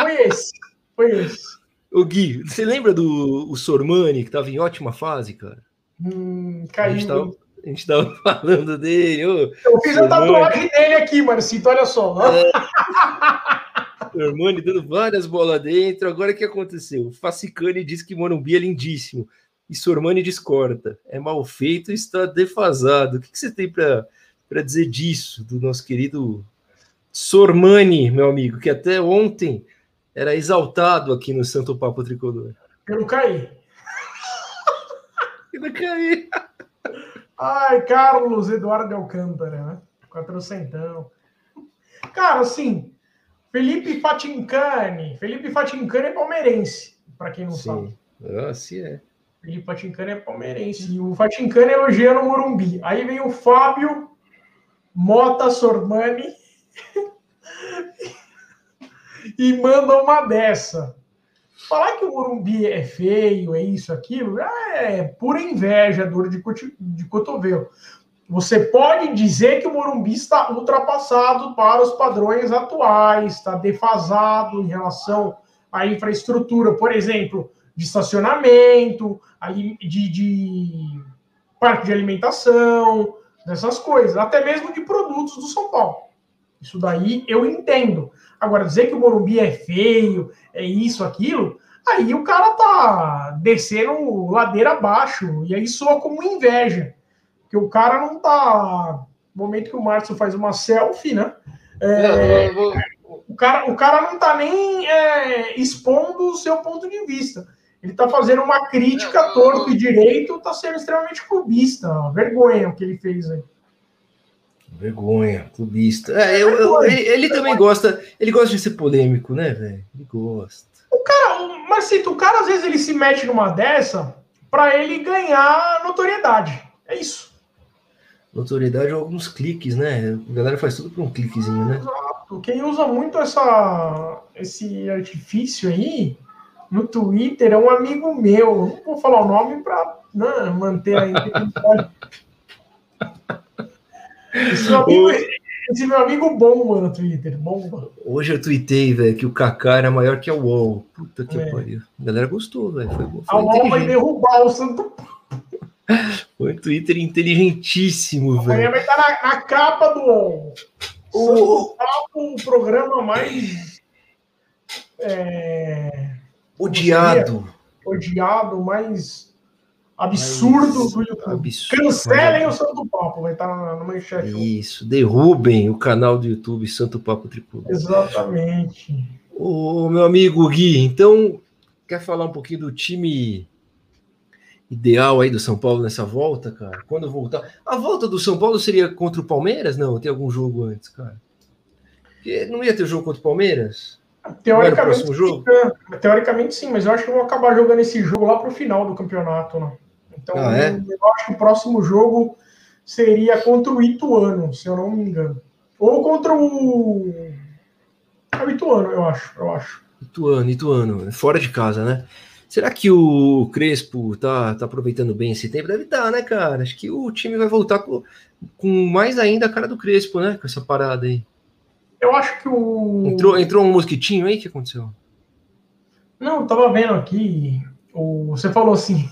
Foi esse. Foi esse. Ô, Gui, você lembra do o Sormani, que estava em ótima fase, cara? Hum, caiu. A gente, tava, falando dele. Ô, Eu fiz a tatuagem dele aqui, Marcito, olha só. É. Sormani dando várias bolas dentro. Agora o que aconteceu? O Facicani disse que Morumbi é lindíssimo. E Sormani discorda. É mal feito e está defasado. O que, que você tem para dizer disso, do nosso querido Sormani, meu amigo, que até ontem era exaltado aqui no Santo Papo Tricolor. Pelo Caí. Pelo Caí. Ai, Carlos Eduardo Alcântara, né? Quatrocentão. Cara, assim, Felipe Fatincani. Felipe Fatincani é palmeirense, para quem não Sim. sabe. Ah, sim é. Felipe Fatincani é palmeirense. E o Fatincani elogiando o Morumbi. Aí vem o Fábio Mota Sormani e manda uma dessa. Falar que o Morumbi é feio, é isso, aquilo, é pura inveja, dor de, de cotovelo. Você pode dizer que o Morumbi está ultrapassado para os padrões atuais, está defasado em relação à infraestrutura, por exemplo, de estacionamento, de, de parque de alimentação, dessas coisas, até mesmo de produtos do São Paulo. Isso daí eu entendo. Agora, dizer que o Morumbi é feio, é isso, aquilo, aí o cara tá descendo ladeira abaixo, e aí soa como inveja. Porque o cara não tá. No momento que o Márcio faz uma selfie, né? É, o, cara, o cara não tá nem é, expondo o seu ponto de vista. Ele tá fazendo uma crítica torto e direito, tá sendo extremamente clubista. Vergonha o que ele fez aí. Vergonha, clubista. É, eu, eu, ele, ele também gosta, ele gosta de ser polêmico, né, velho? Ele gosta. O cara, Marcito, o cara às vezes ele se mete numa dessa para ele ganhar notoriedade. É isso. Notoriedade ou alguns cliques, né? A galera faz tudo por um cliquezinho, né? Exato. Quem usa muito essa, esse artifício aí no Twitter é um amigo meu. Não vou falar o nome para né, manter a. Esse meu amigo, esse meu amigo bomba no Twitter, bomba. Hoje eu tuitei, velho, que o Kaká era maior que a UOL. Puta que é. pariu. A galera gostou, velho. Foi, foi a UOL vai derrubar o Santo Foi um Twitter inteligentíssimo, velho. Amanhã vai estar na, na capa do UOL. O, o programa mais. É, odiado. Odiado, mais absurdo Mas, do YouTube. Absurdo, Cancelem o Santo Papo, vai estar na manchete. Isso, derrubem o canal do YouTube Santo Papo Tricolor. Exatamente. O meu amigo Gui, então, quer falar um pouquinho do time ideal aí do São Paulo nessa volta, cara? Quando voltar. A volta do São Paulo seria contra o Palmeiras? Não, tem algum jogo antes, cara. Porque não ia ter jogo contra o Palmeiras? Teoricamente, jogo? teoricamente sim, mas eu acho que vão acabar jogando esse jogo lá pro final do campeonato, né? Então, ah, é? eu acho que o próximo jogo seria contra o Ituano, se eu não me engano. Ou contra o. É o Ituano, eu acho, eu acho. Ituano, Ituano, fora de casa, né? Será que o Crespo tá, tá aproveitando bem esse tempo? Deve estar, tá, né, cara? Acho que o time vai voltar com, com mais ainda a cara do Crespo, né? Com essa parada aí. Eu acho que o. Entrou, entrou um mosquitinho aí? O que aconteceu? Não, tava vendo aqui. O, você falou assim.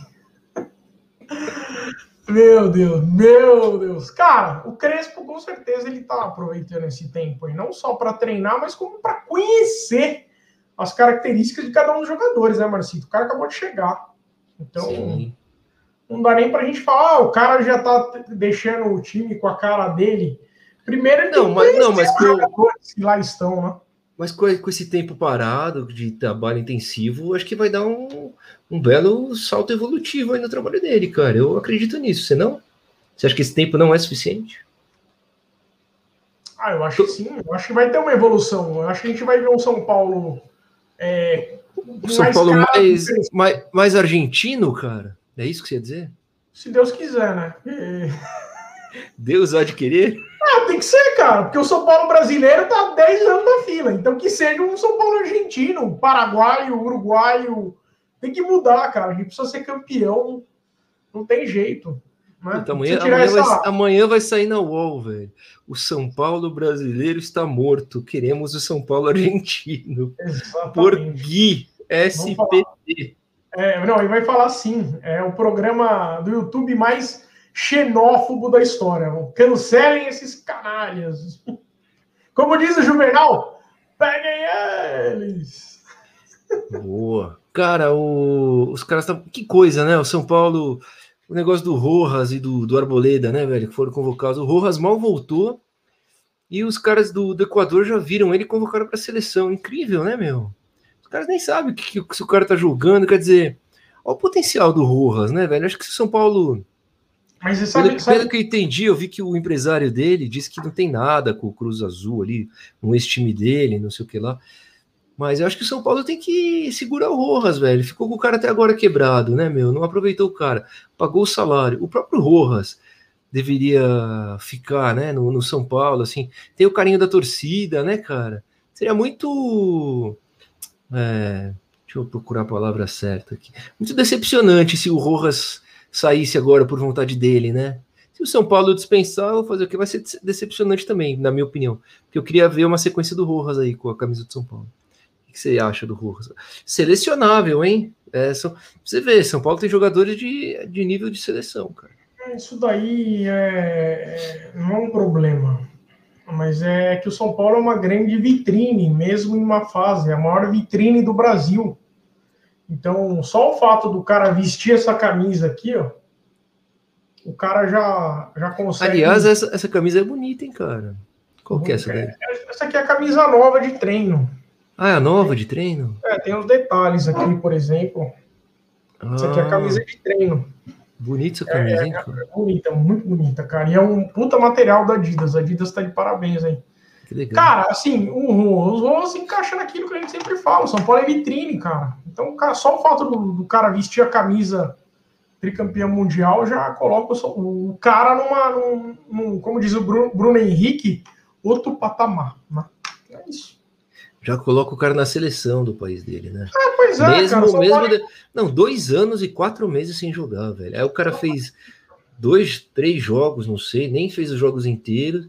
Meu Deus, meu Deus. Cara, o Crespo com certeza ele tá aproveitando esse tempo aí, não só para treinar, mas como para conhecer as características de cada um dos jogadores, né, Marcito? O cara acabou de chegar. Então, Sim. não dá nem pra gente falar, ah, o cara já tá deixando o time com a cara dele. Primeiro ele não, mas, não, mas que lá estão, né? Mas com, com, esse tempo parado de trabalho intensivo, acho que vai dar um, um belo salto evolutivo aí no trabalho dele, cara. Eu acredito nisso, você não? Você acha que esse tempo não é suficiente? Ah, eu acho que sim. Eu acho que vai ter uma evolução. Eu acho que a gente vai ver um São Paulo. É, São mais Paulo mais, mais, mais, argentino, cara? É isso que você ia dizer? Se Deus quiser, né? É... Deus há de querer? Ah, tem que ser, cara, porque o São Paulo brasileiro tá 10 anos na fila. Então que seja um São Paulo argentino, paraguaio, uruguaio. Tem que mudar, cara. A gente precisa ser campeão. Não tem jeito. Né? Então, amanhã, amanhã, essa... vai, amanhã vai sair na UOL, velho. O São Paulo brasileiro está morto. Queremos o São Paulo argentino. Exatamente. Por Gui, SPT. É, não, ele vai falar assim: é o programa do YouTube mais xenófobo da história. Cancelem esses canalhas. Como diz o Juvenal, peguem eles. Boa. Cara, o... os caras estão. Que coisa, né? O São Paulo o negócio do Rojas e do, do Arboleda, né, velho, que foram convocados. O Rojas mal voltou e os caras do, do Equador já viram ele e convocaram para a seleção. Incrível, né, meu? Os caras nem sabem que, que, se o cara tá jogando, quer dizer, olha o potencial do Rojas, né, velho? Acho que se o São Paulo. Mas você sabe, pelo, sabe... pelo que eu entendi, eu vi que o empresário dele disse que não tem nada com o Cruz Azul ali, no ex-time dele, não sei o que lá. Mas eu acho que o São Paulo tem que segurar o Rojas, velho. Ficou com o cara até agora quebrado, né, meu? Não aproveitou o cara, pagou o salário. O próprio Rojas deveria ficar, né, no, no São Paulo, assim. Tem o carinho da torcida, né, cara? Seria muito. É, deixa eu procurar a palavra certa aqui. Muito decepcionante se o Rojas saísse agora por vontade dele, né? Se o São Paulo dispensar, vou fazer o que vai ser decepcionante também, na minha opinião. Porque eu queria ver uma sequência do Rojas aí com a camisa do São Paulo. O que você acha do Rojas? Selecionável, hein? É, são, você vê, São Paulo tem jogadores de, de nível de seleção, cara. É, isso daí é, é, não é um problema. Mas é que o São Paulo é uma grande vitrine, mesmo em uma fase, é a maior vitrine do Brasil. Então, só o fato do cara vestir essa camisa aqui, ó, o cara já, já consegue. Aliás, essa, essa camisa é bonita, hein, cara? Qual que é essa daí? Essa aqui é a camisa nova de treino. Ah, é a nova de treino? É, tem os detalhes aqui, por exemplo. Ah, Essa aqui é a camisa de treino. Bonita essa camisa, é, hein? É, é bonita, muito bonita, cara. E é um puta material da Adidas. A Adidas tá de parabéns aí. Cara, assim, o, os Rolos encaixam naquilo que a gente sempre fala. O São Paulo é vitrine, cara. Então, cara, só o fato do, do, cara vestir a camisa tricampeão mundial já coloca o, o cara numa, num, num, como diz o Bruno, Bruno Henrique, outro patamar. Né? É isso já coloca o cara na seleção do país dele, né? Ah, pois é, mesmo, cara, mesmo de... Não, dois anos e quatro meses sem jogar, velho. Aí o cara fez dois, três jogos, não sei, nem fez os jogos inteiros,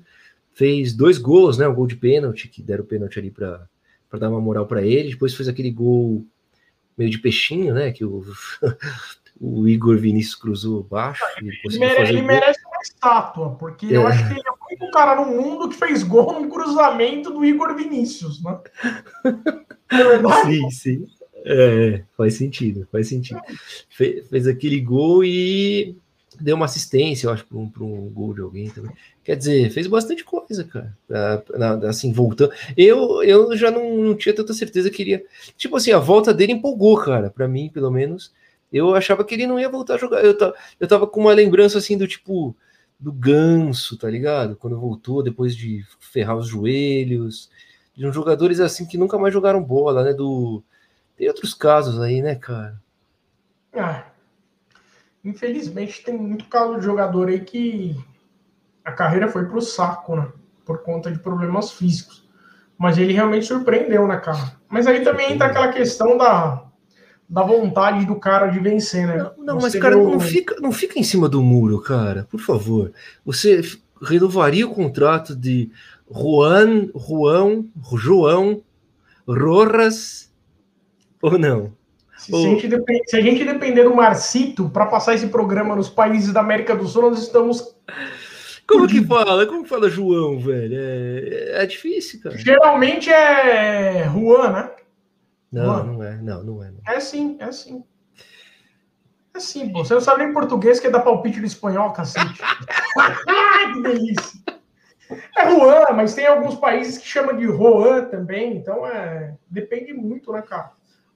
fez dois gols, né? Um gol de pênalti, que deram pênalti ali para dar uma moral para ele, depois fez aquele gol meio de peixinho, né? Que o, o Igor Vinícius cruzou baixo. Ele, mere, ele merece uma estátua, porque é. eu acho que ele é o único cara no mundo que fez gol no cruzamento do Igor Vinícius, né? É sim, sim. É, faz sentido, faz sentido. Fe, fez aquele gol e deu uma assistência, eu acho, para um, um gol de alguém também. Quer dizer, fez bastante coisa, cara. Assim, voltando. Eu, eu já não, não tinha tanta certeza que iria. Tipo assim, a volta dele empolgou, cara. Para mim, pelo menos. Eu achava que ele não ia voltar a jogar. Eu, eu tava com uma lembrança assim do tipo do ganso, tá ligado? Quando voltou, depois de ferrar os joelhos. De uns jogadores assim que nunca mais jogaram bola, né? Do. Tem outros casos aí, né, cara? Ah, infelizmente tem muito caso de jogador aí que a carreira foi pro saco, né? Por conta de problemas físicos. Mas ele realmente surpreendeu, né, cara? Mas aí também entra aquela questão da da vontade do cara de vencer, né? Não, não mas cara, não, fica, não fica em cima do muro, cara, por favor. Você renovaria o contrato de Juan, Juan, João, Rojas ou não? Se, a gente se, a gente depender do Marcito para passar esse programa nos países da América do Sul, nós estamos. Como que fala? Como fala João, velho? É, é difícil, cara. Geralmente é Juan, né? Não, Mano, não é, não, não é. Não. É sim, é sim. É sim, pô. Você não sabe nem português que é dar palpite no espanhol, cacete. que delícia. É Juan, mas tem alguns países que chamam de Juan também, então é. Depende muito, né, cara?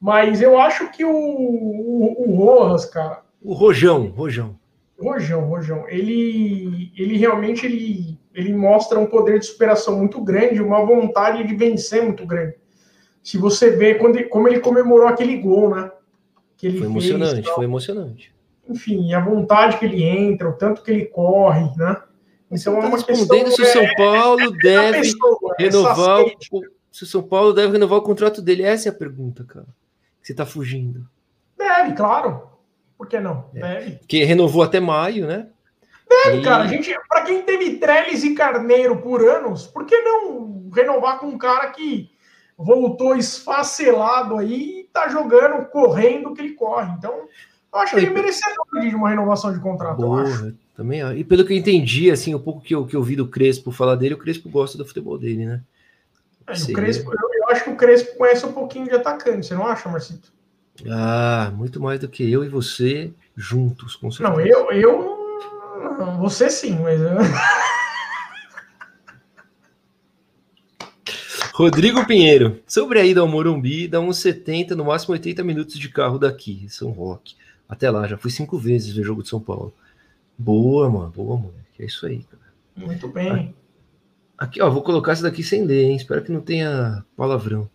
Mas eu acho que o, o, o Rojas, cara. O Rojão, Rojão. Rojão, Rojão. Ele, ele realmente ele, ele mostra um poder de superação muito grande, uma vontade de vencer muito grande se você vê quando como ele comemorou aquele gol, né? Que ele foi emocionante, foi emocionante. Enfim, a vontade que ele entra, o tanto que ele corre, né? Então é uma respondendo questão, se o São é, Paulo é, é deve pessoa, renovar o, se o São Paulo deve renovar o contrato dele. Essa é a pergunta, cara. Você está fugindo. Deve, claro. Por que não? É. Deve. Que renovou até maio, né? Deve, e... cara. gente, para quem teve Trellis e Carneiro por anos, por que não renovar com um cara que voltou esfacelado aí e tá jogando, correndo que ele corre? Então, eu acho que ele merecedor de uma renovação de contrato. Boa, também. E pelo que eu entendi, assim, o pouco que eu, que eu vi do Crespo falar dele, o Crespo gosta do futebol dele, né? É, o Crespo, eu, eu, acho que o Crespo conhece um pouquinho de atacante, você não acha, Marcito? Ah, muito mais do que eu e você juntos, com certeza. Não, eu, eu você sim, mas. Rodrigo Pinheiro, sobre a ida ao Morumbi, dá uns 70, no máximo 80 minutos de carro daqui, São Roque. Até lá, já fui cinco vezes ver jogo de São Paulo. Boa, mano, boa, mano. É isso aí, cara. Muito bem. Aqui, ó, vou colocar isso daqui sem ler, hein? Espero que não tenha palavrão.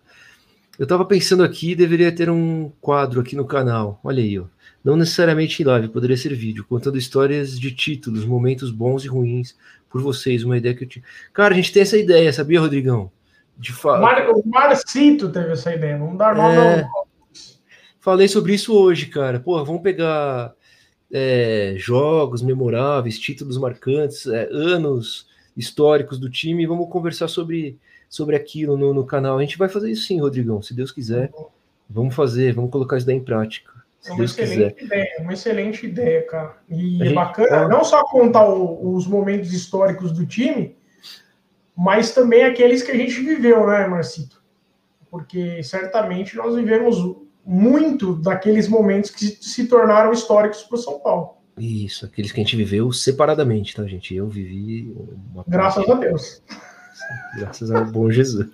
Eu tava pensando aqui, deveria ter um quadro aqui no canal. Olha aí, ó. Não necessariamente em live, poderia ser vídeo, contando histórias de títulos, momentos bons e ruins por vocês. Uma ideia que eu tinha. Cara, a gente tem essa ideia, sabia, Rodrigão? De fa... Mar... O Marcito teve essa ideia, vamos dar nome é... ao... Falei sobre isso hoje, cara. Pô, vamos pegar é, jogos memoráveis, títulos marcantes, é, anos históricos do time e vamos conversar sobre, sobre aquilo no, no, canal. A gente vai fazer isso sim, Rodrigão, se Deus quiser. Vamos fazer, vamos colocar isso daí em prática. É uma excelente quiser. ideia, uma excelente ideia, cara. E é bacana não só contar o, os momentos históricos do time, mas também aqueles que a gente viveu, né, Marcito? Porque certamente nós vivemos muito daqueles momentos que se tornaram históricos para o São Paulo. Isso, aqueles que a gente viveu separadamente, tá, gente? Eu vivi. Graças a Deus. Graças ao bom Jesus.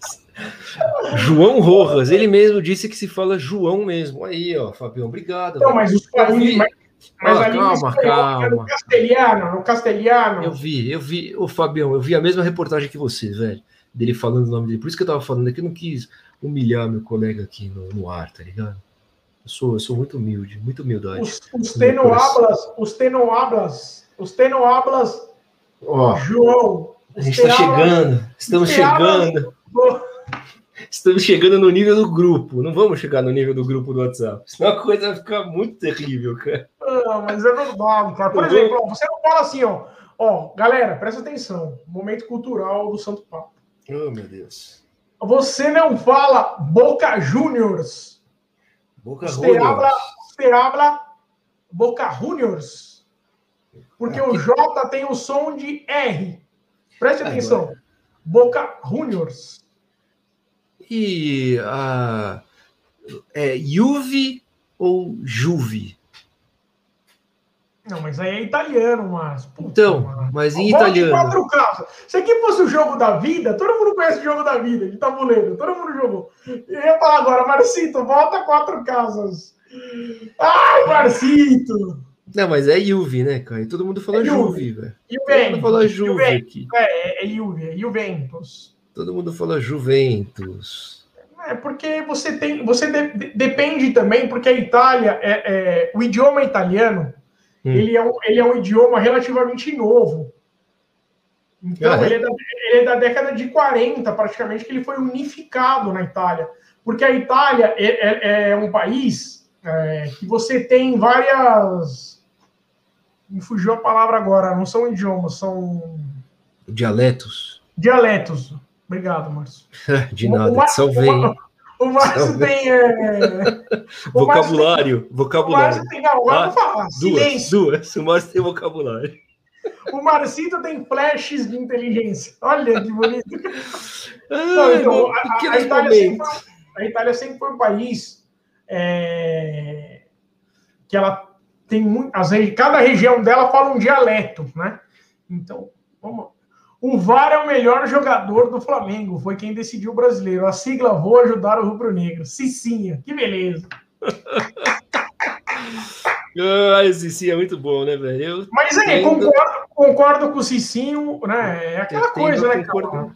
João Rojas, ele mesmo disse que se fala João mesmo. Aí, ó, Fabião, obrigado. Não, mas os países. Mas, mas ah, calma, calma. No castelhano, no castelhano. Eu vi, eu vi, ô Fabião, eu vi a mesma reportagem que você, velho. Dele falando o nome dele. Por isso que eu tava falando aqui, eu não quis humilhar meu colega aqui no, no ar, tá ligado? Eu sou, eu sou muito humilde, muito humildade. Os, os tenoablas, os tenoablas, os tenoablas, João. A gente está chegando, estamos chegando. Estamos chegando no nível do grupo. Não vamos chegar no nível do grupo do WhatsApp. Senão a coisa vai ficar muito terrível, cara. Não, mas é normal, cara. Por exemplo, ó, você não fala assim, ó. Ó, galera, presta atenção. Momento cultural do Santo Papo. Oh, meu Deus. Você não fala Boca Juniors. Boca. Habla, habla Boca Juniors. Porque Aqui. o J tem o som de R. Preste atenção. Agora. Boca Juniors. E a é Juve ou Juve? Não, mas aí é italiano, mas. Puta, então, mano. mas em italiano. quatro casas. Se aqui fosse o jogo da vida, todo mundo conhece o jogo da vida, de tabuleiro, todo mundo jogou. Eu ia falar agora, Marcito, volta quatro casas. Ai, Marcito! Não, mas é Juve, né, cara? E todo mundo fala é Juve, velho. Todo mundo fala Juve aqui. É, é Juve, é Juventus. Todo mundo fala Juventus. É porque você tem, você de, depende também, porque a Itália é, é o idioma italiano Hum. Ele, é um, ele é um idioma relativamente novo. Então, ah, é? Ele, é da, ele, é da, década de 40, praticamente, que ele foi unificado na Itália. Porque a Itália é, é, é um país é, que você tem várias. Me fugiu a palavra agora, não são idiomas, são. Dialetos. Dialetos. Obrigado, Márcio. de nada, uma, salvei. Uma, o Márcio tem. É... vocabulário. Tem... vocabulário. O Márcio tem. Não, ah, falar. Duas, Silêncio. duas. O Márcio tem vocabulário. O Marcito tem flashes de inteligência. Olha que bonito. Não, então, a, a, Itália sempre foi, a Itália sempre foi um país é, que ela tem muito. As, cada região dela fala um dialeto, né? Então, vamos, o VAR é o melhor jogador do Flamengo. Foi quem decidiu o brasileiro. A sigla vou ajudar o rubro-negro. Cicinha, que beleza. ah, Cicinha é muito bom, né, velho? Mas é, concordo, concordo com o Cicinho, né? É aquela coisa, né, cara?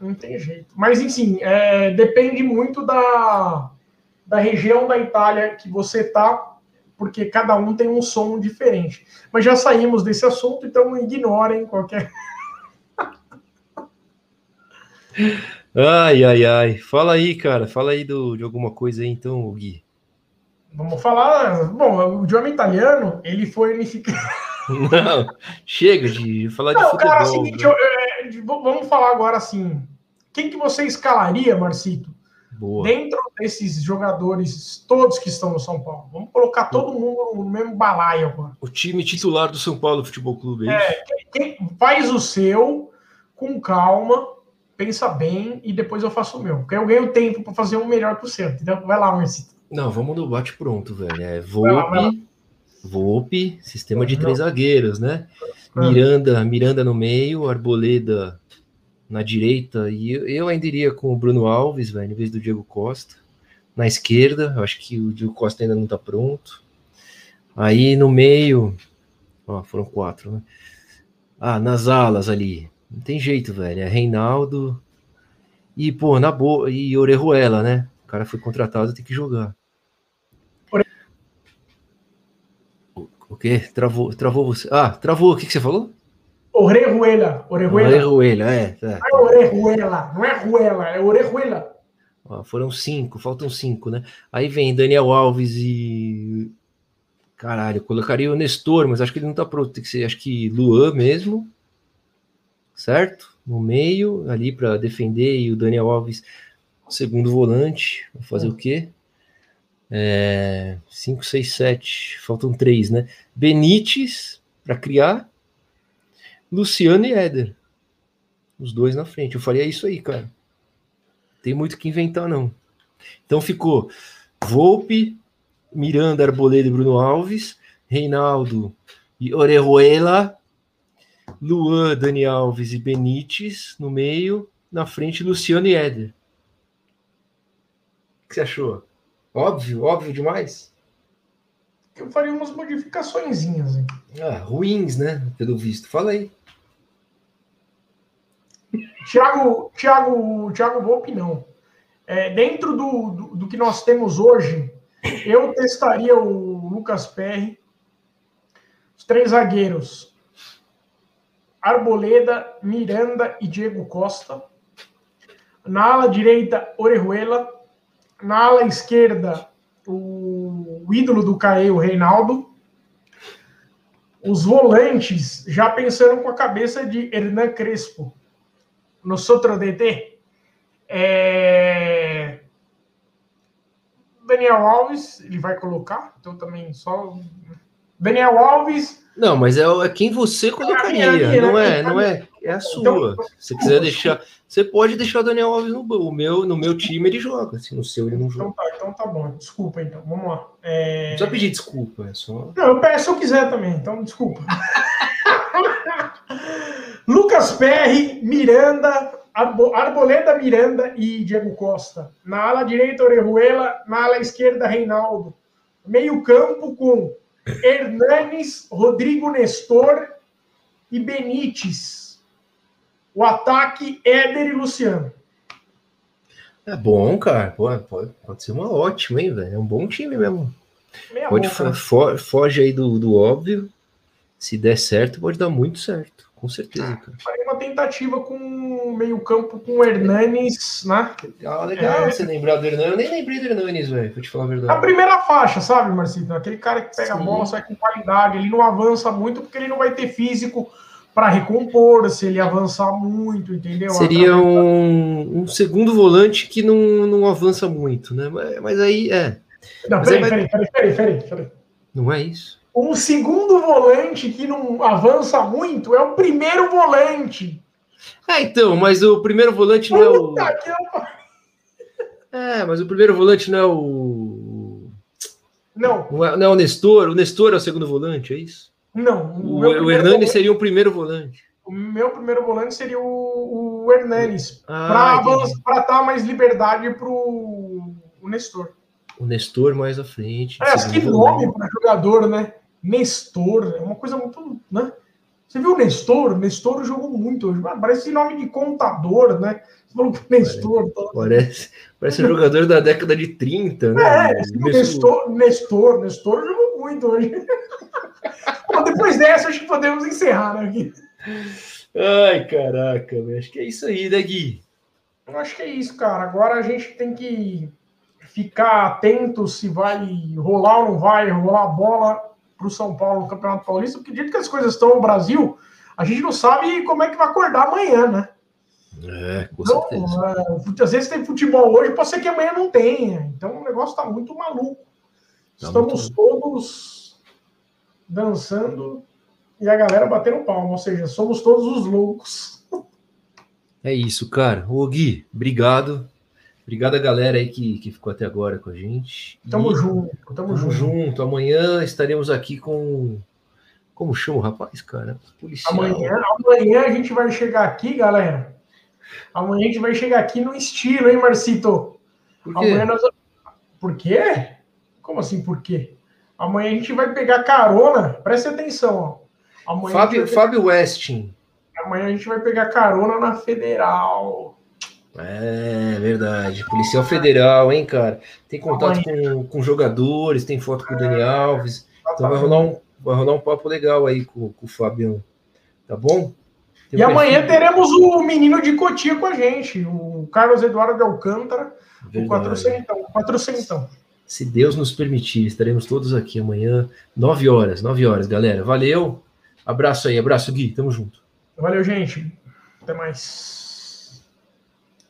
Não tem jeito. Mas, enfim, é, depende muito da, da região da Itália que você tá porque cada um tem um som diferente. Mas já saímos desse assunto, então ignorem qualquer. Ai, ai, ai. Fala aí, cara. Fala aí do, de alguma coisa aí, então, Gui. Vamos falar. Bom, o idioma italiano, ele foi unificado. Não, chega de falar Não, de futebol. Cara, é o seguinte, eu, eu, vamos falar agora assim. Quem que você escalaria, Marcito? Boa. Dentro desses jogadores todos que estão no São Paulo. Vamos colocar todo mundo no mesmo balaio agora. O time titular do São Paulo Futebol Clube. É, é quem, faz o seu com calma, pensa bem e depois eu faço o meu. Porque eu ganho tempo para fazer um melhor que o seu. Entendeu? Vai lá, Marcito. Não, vamos no bate pronto, velho. É Volpe, Volpe, sistema de três zagueiros, né? Miranda, Miranda no meio, Arboleda na direita, e eu ainda iria com o Bruno Alves, velho, em vez do Diego Costa. Na esquerda, eu acho que o Diego Costa ainda não tá pronto. Aí no meio, ó, foram quatro, né? Ah, nas alas ali, não tem jeito, velho. É Reinaldo e, pô, na boa, e Orejuela, né? O cara foi contratado, tem que jogar. O quê? Travou, travou você. Ah, travou. O que, que você falou? Orejuela. Orejuela. Orejuela, é. Tá. Não é Orejuela, não é Ruela, é Orejuela. Ó, foram cinco, faltam cinco, né? Aí vem Daniel Alves e. Caralho, colocaria o Nestor, mas acho que ele não tá pronto. Tem que ser, acho que Luan mesmo. Certo? No meio, ali para defender, e o Daniel Alves, segundo volante. Vai fazer é. o quê? É, 5, 6, 7. Faltam três, né? Benítez para criar. Luciano e Éder. Os dois na frente. Eu faria isso aí, cara. Tem muito que inventar, não. Então ficou Volpe, Miranda, Arboleda e Bruno Alves, Reinaldo e Orejuela, Luan, Dani Alves e Benítez no meio, na frente Luciano e Éder. O que você achou? Óbvio, óbvio demais. Eu faria umas modificações. Ah, ruins, né? Pelo visto. Fala aí. Tiago, Tiago, Tiago Volpe, não. É, dentro do, do, do, que nós temos hoje, eu testaria o Lucas Perry, os três zagueiros, Arboleda, Miranda e Diego Costa. Na ala direita, Orejuela na ala esquerda, o, o ídolo do Caê, o Reinaldo. Os volantes já pensando com a cabeça de Hernan Crespo. No Sotro DT. É... Daniel Alves, ele vai colocar, então também só. Daniel Alves. Não, mas é, é quem você colocaria, não é, não é, é a sua. Então, Se quiser deixar, você pode deixar o Daniel Alves no o meu, no meu time ele joga, assim, no seu ele não joga. Então tá, então tá bom. Desculpa então, vamos lá. É... Não precisa pedir desculpa, é só. Não, eu peço se eu quiser também, então desculpa. Lucas Perry, Miranda, Arboleda Miranda e Diego Costa. Na ala direita, Orejuela, na ala esquerda, Reinaldo. Meio campo com Hernanes, Rodrigo Nestor e Benítez. O ataque, Éder e Luciano. É bom, cara. Pode, pode, pode ser uma ótima, hein, velho? É um bom time mesmo. Meia pode fo foge aí do, do óbvio. Se der certo, pode dar muito certo. Com certeza, ah, cara. Farei uma tentativa com meio campo com o Hernanes, né? Ah, legal é... você lembrar do Hernanes. Eu nem lembrei do Hernanes, velho, pra te falar a verdade. A primeira faixa, sabe, Marcito? Aquele cara que pega Sim. a bola, sai com qualidade. Ele não avança muito porque ele não vai ter físico para recompor, se ele avançar muito, entendeu? Seria um, um, segundo volante que não, não avança muito, né? Mas, mas aí é. Não, peraí, vai... peraí, peraí, peraí, peraí, peraí. Não é isso? Um segundo volante que não avança muito é o primeiro volante. É, então, mas o primeiro volante não é o. É, mas o primeiro volante não é o. Não. Não é, não é o Nestor? O Nestor é o segundo volante, é isso? Não. O, o, o Hernani volante, seria o primeiro volante. O meu primeiro volante seria o, o Hernanes. Ah, para dar mais liberdade para o Nestor. O Nestor mais à frente. É, que nome para jogador, né? Nestor. É uma coisa muito. Né? Você viu o Nestor? Nestor jogou muito hoje. Parece nome de contador, né? Você falou que Nestor. Parece, parece um jogador da década de 30, né? É, Nestor, Nestor, Nestor jogou muito hoje. Bom, depois dessa, acho que podemos encerrar, né, Gui? Ai, caraca, acho que é isso aí, né, Gui? Eu acho que é isso, cara. Agora a gente tem que ficar atento se vai rolar ou não vai rolar a bola para o São Paulo no Campeonato Paulista, porque dito que as coisas estão no Brasil, a gente não sabe como é que vai acordar amanhã, né? É, com então, certeza. É, às vezes tem futebol hoje, pode ser que amanhã não tenha. Então o negócio está muito maluco. Tá Estamos muito... todos dançando e a galera batendo palma, ou seja, somos todos os loucos. É isso, cara. Ô Gui, obrigado. Obrigado a galera aí que, que ficou até agora com a gente. Tamo e, junto, tamo, tamo junto. junto. Amanhã estaremos aqui com. Como chama o rapaz, cara? Policial. Amanhã, amanhã a gente vai chegar aqui, galera. Amanhã a gente vai chegar aqui no estilo, hein, Marcito? Por quê? Amanhã nós... Por quê? Como assim, por quê? Amanhã a gente vai pegar carona. Preste atenção, ó. Amanhã Fábio, pegar... Fábio Westin. Amanhã a gente vai pegar carona na Federal. É verdade. Policial Federal, hein, cara? Tem contato com, com jogadores, tem foto com o Dani Alves. Então vai rolar um, vai rolar um papo legal aí com, com o Fabião. Tá bom? Tem e amanhã teremos o menino de Cotia com a gente, o Carlos Eduardo de Alcântara, verdade. o 400, 400. Se Deus nos permitir, estaremos todos aqui amanhã, 9 horas, 9 horas, galera. Valeu. Abraço aí, abraço, Gui. Tamo junto. Valeu, gente. Até mais.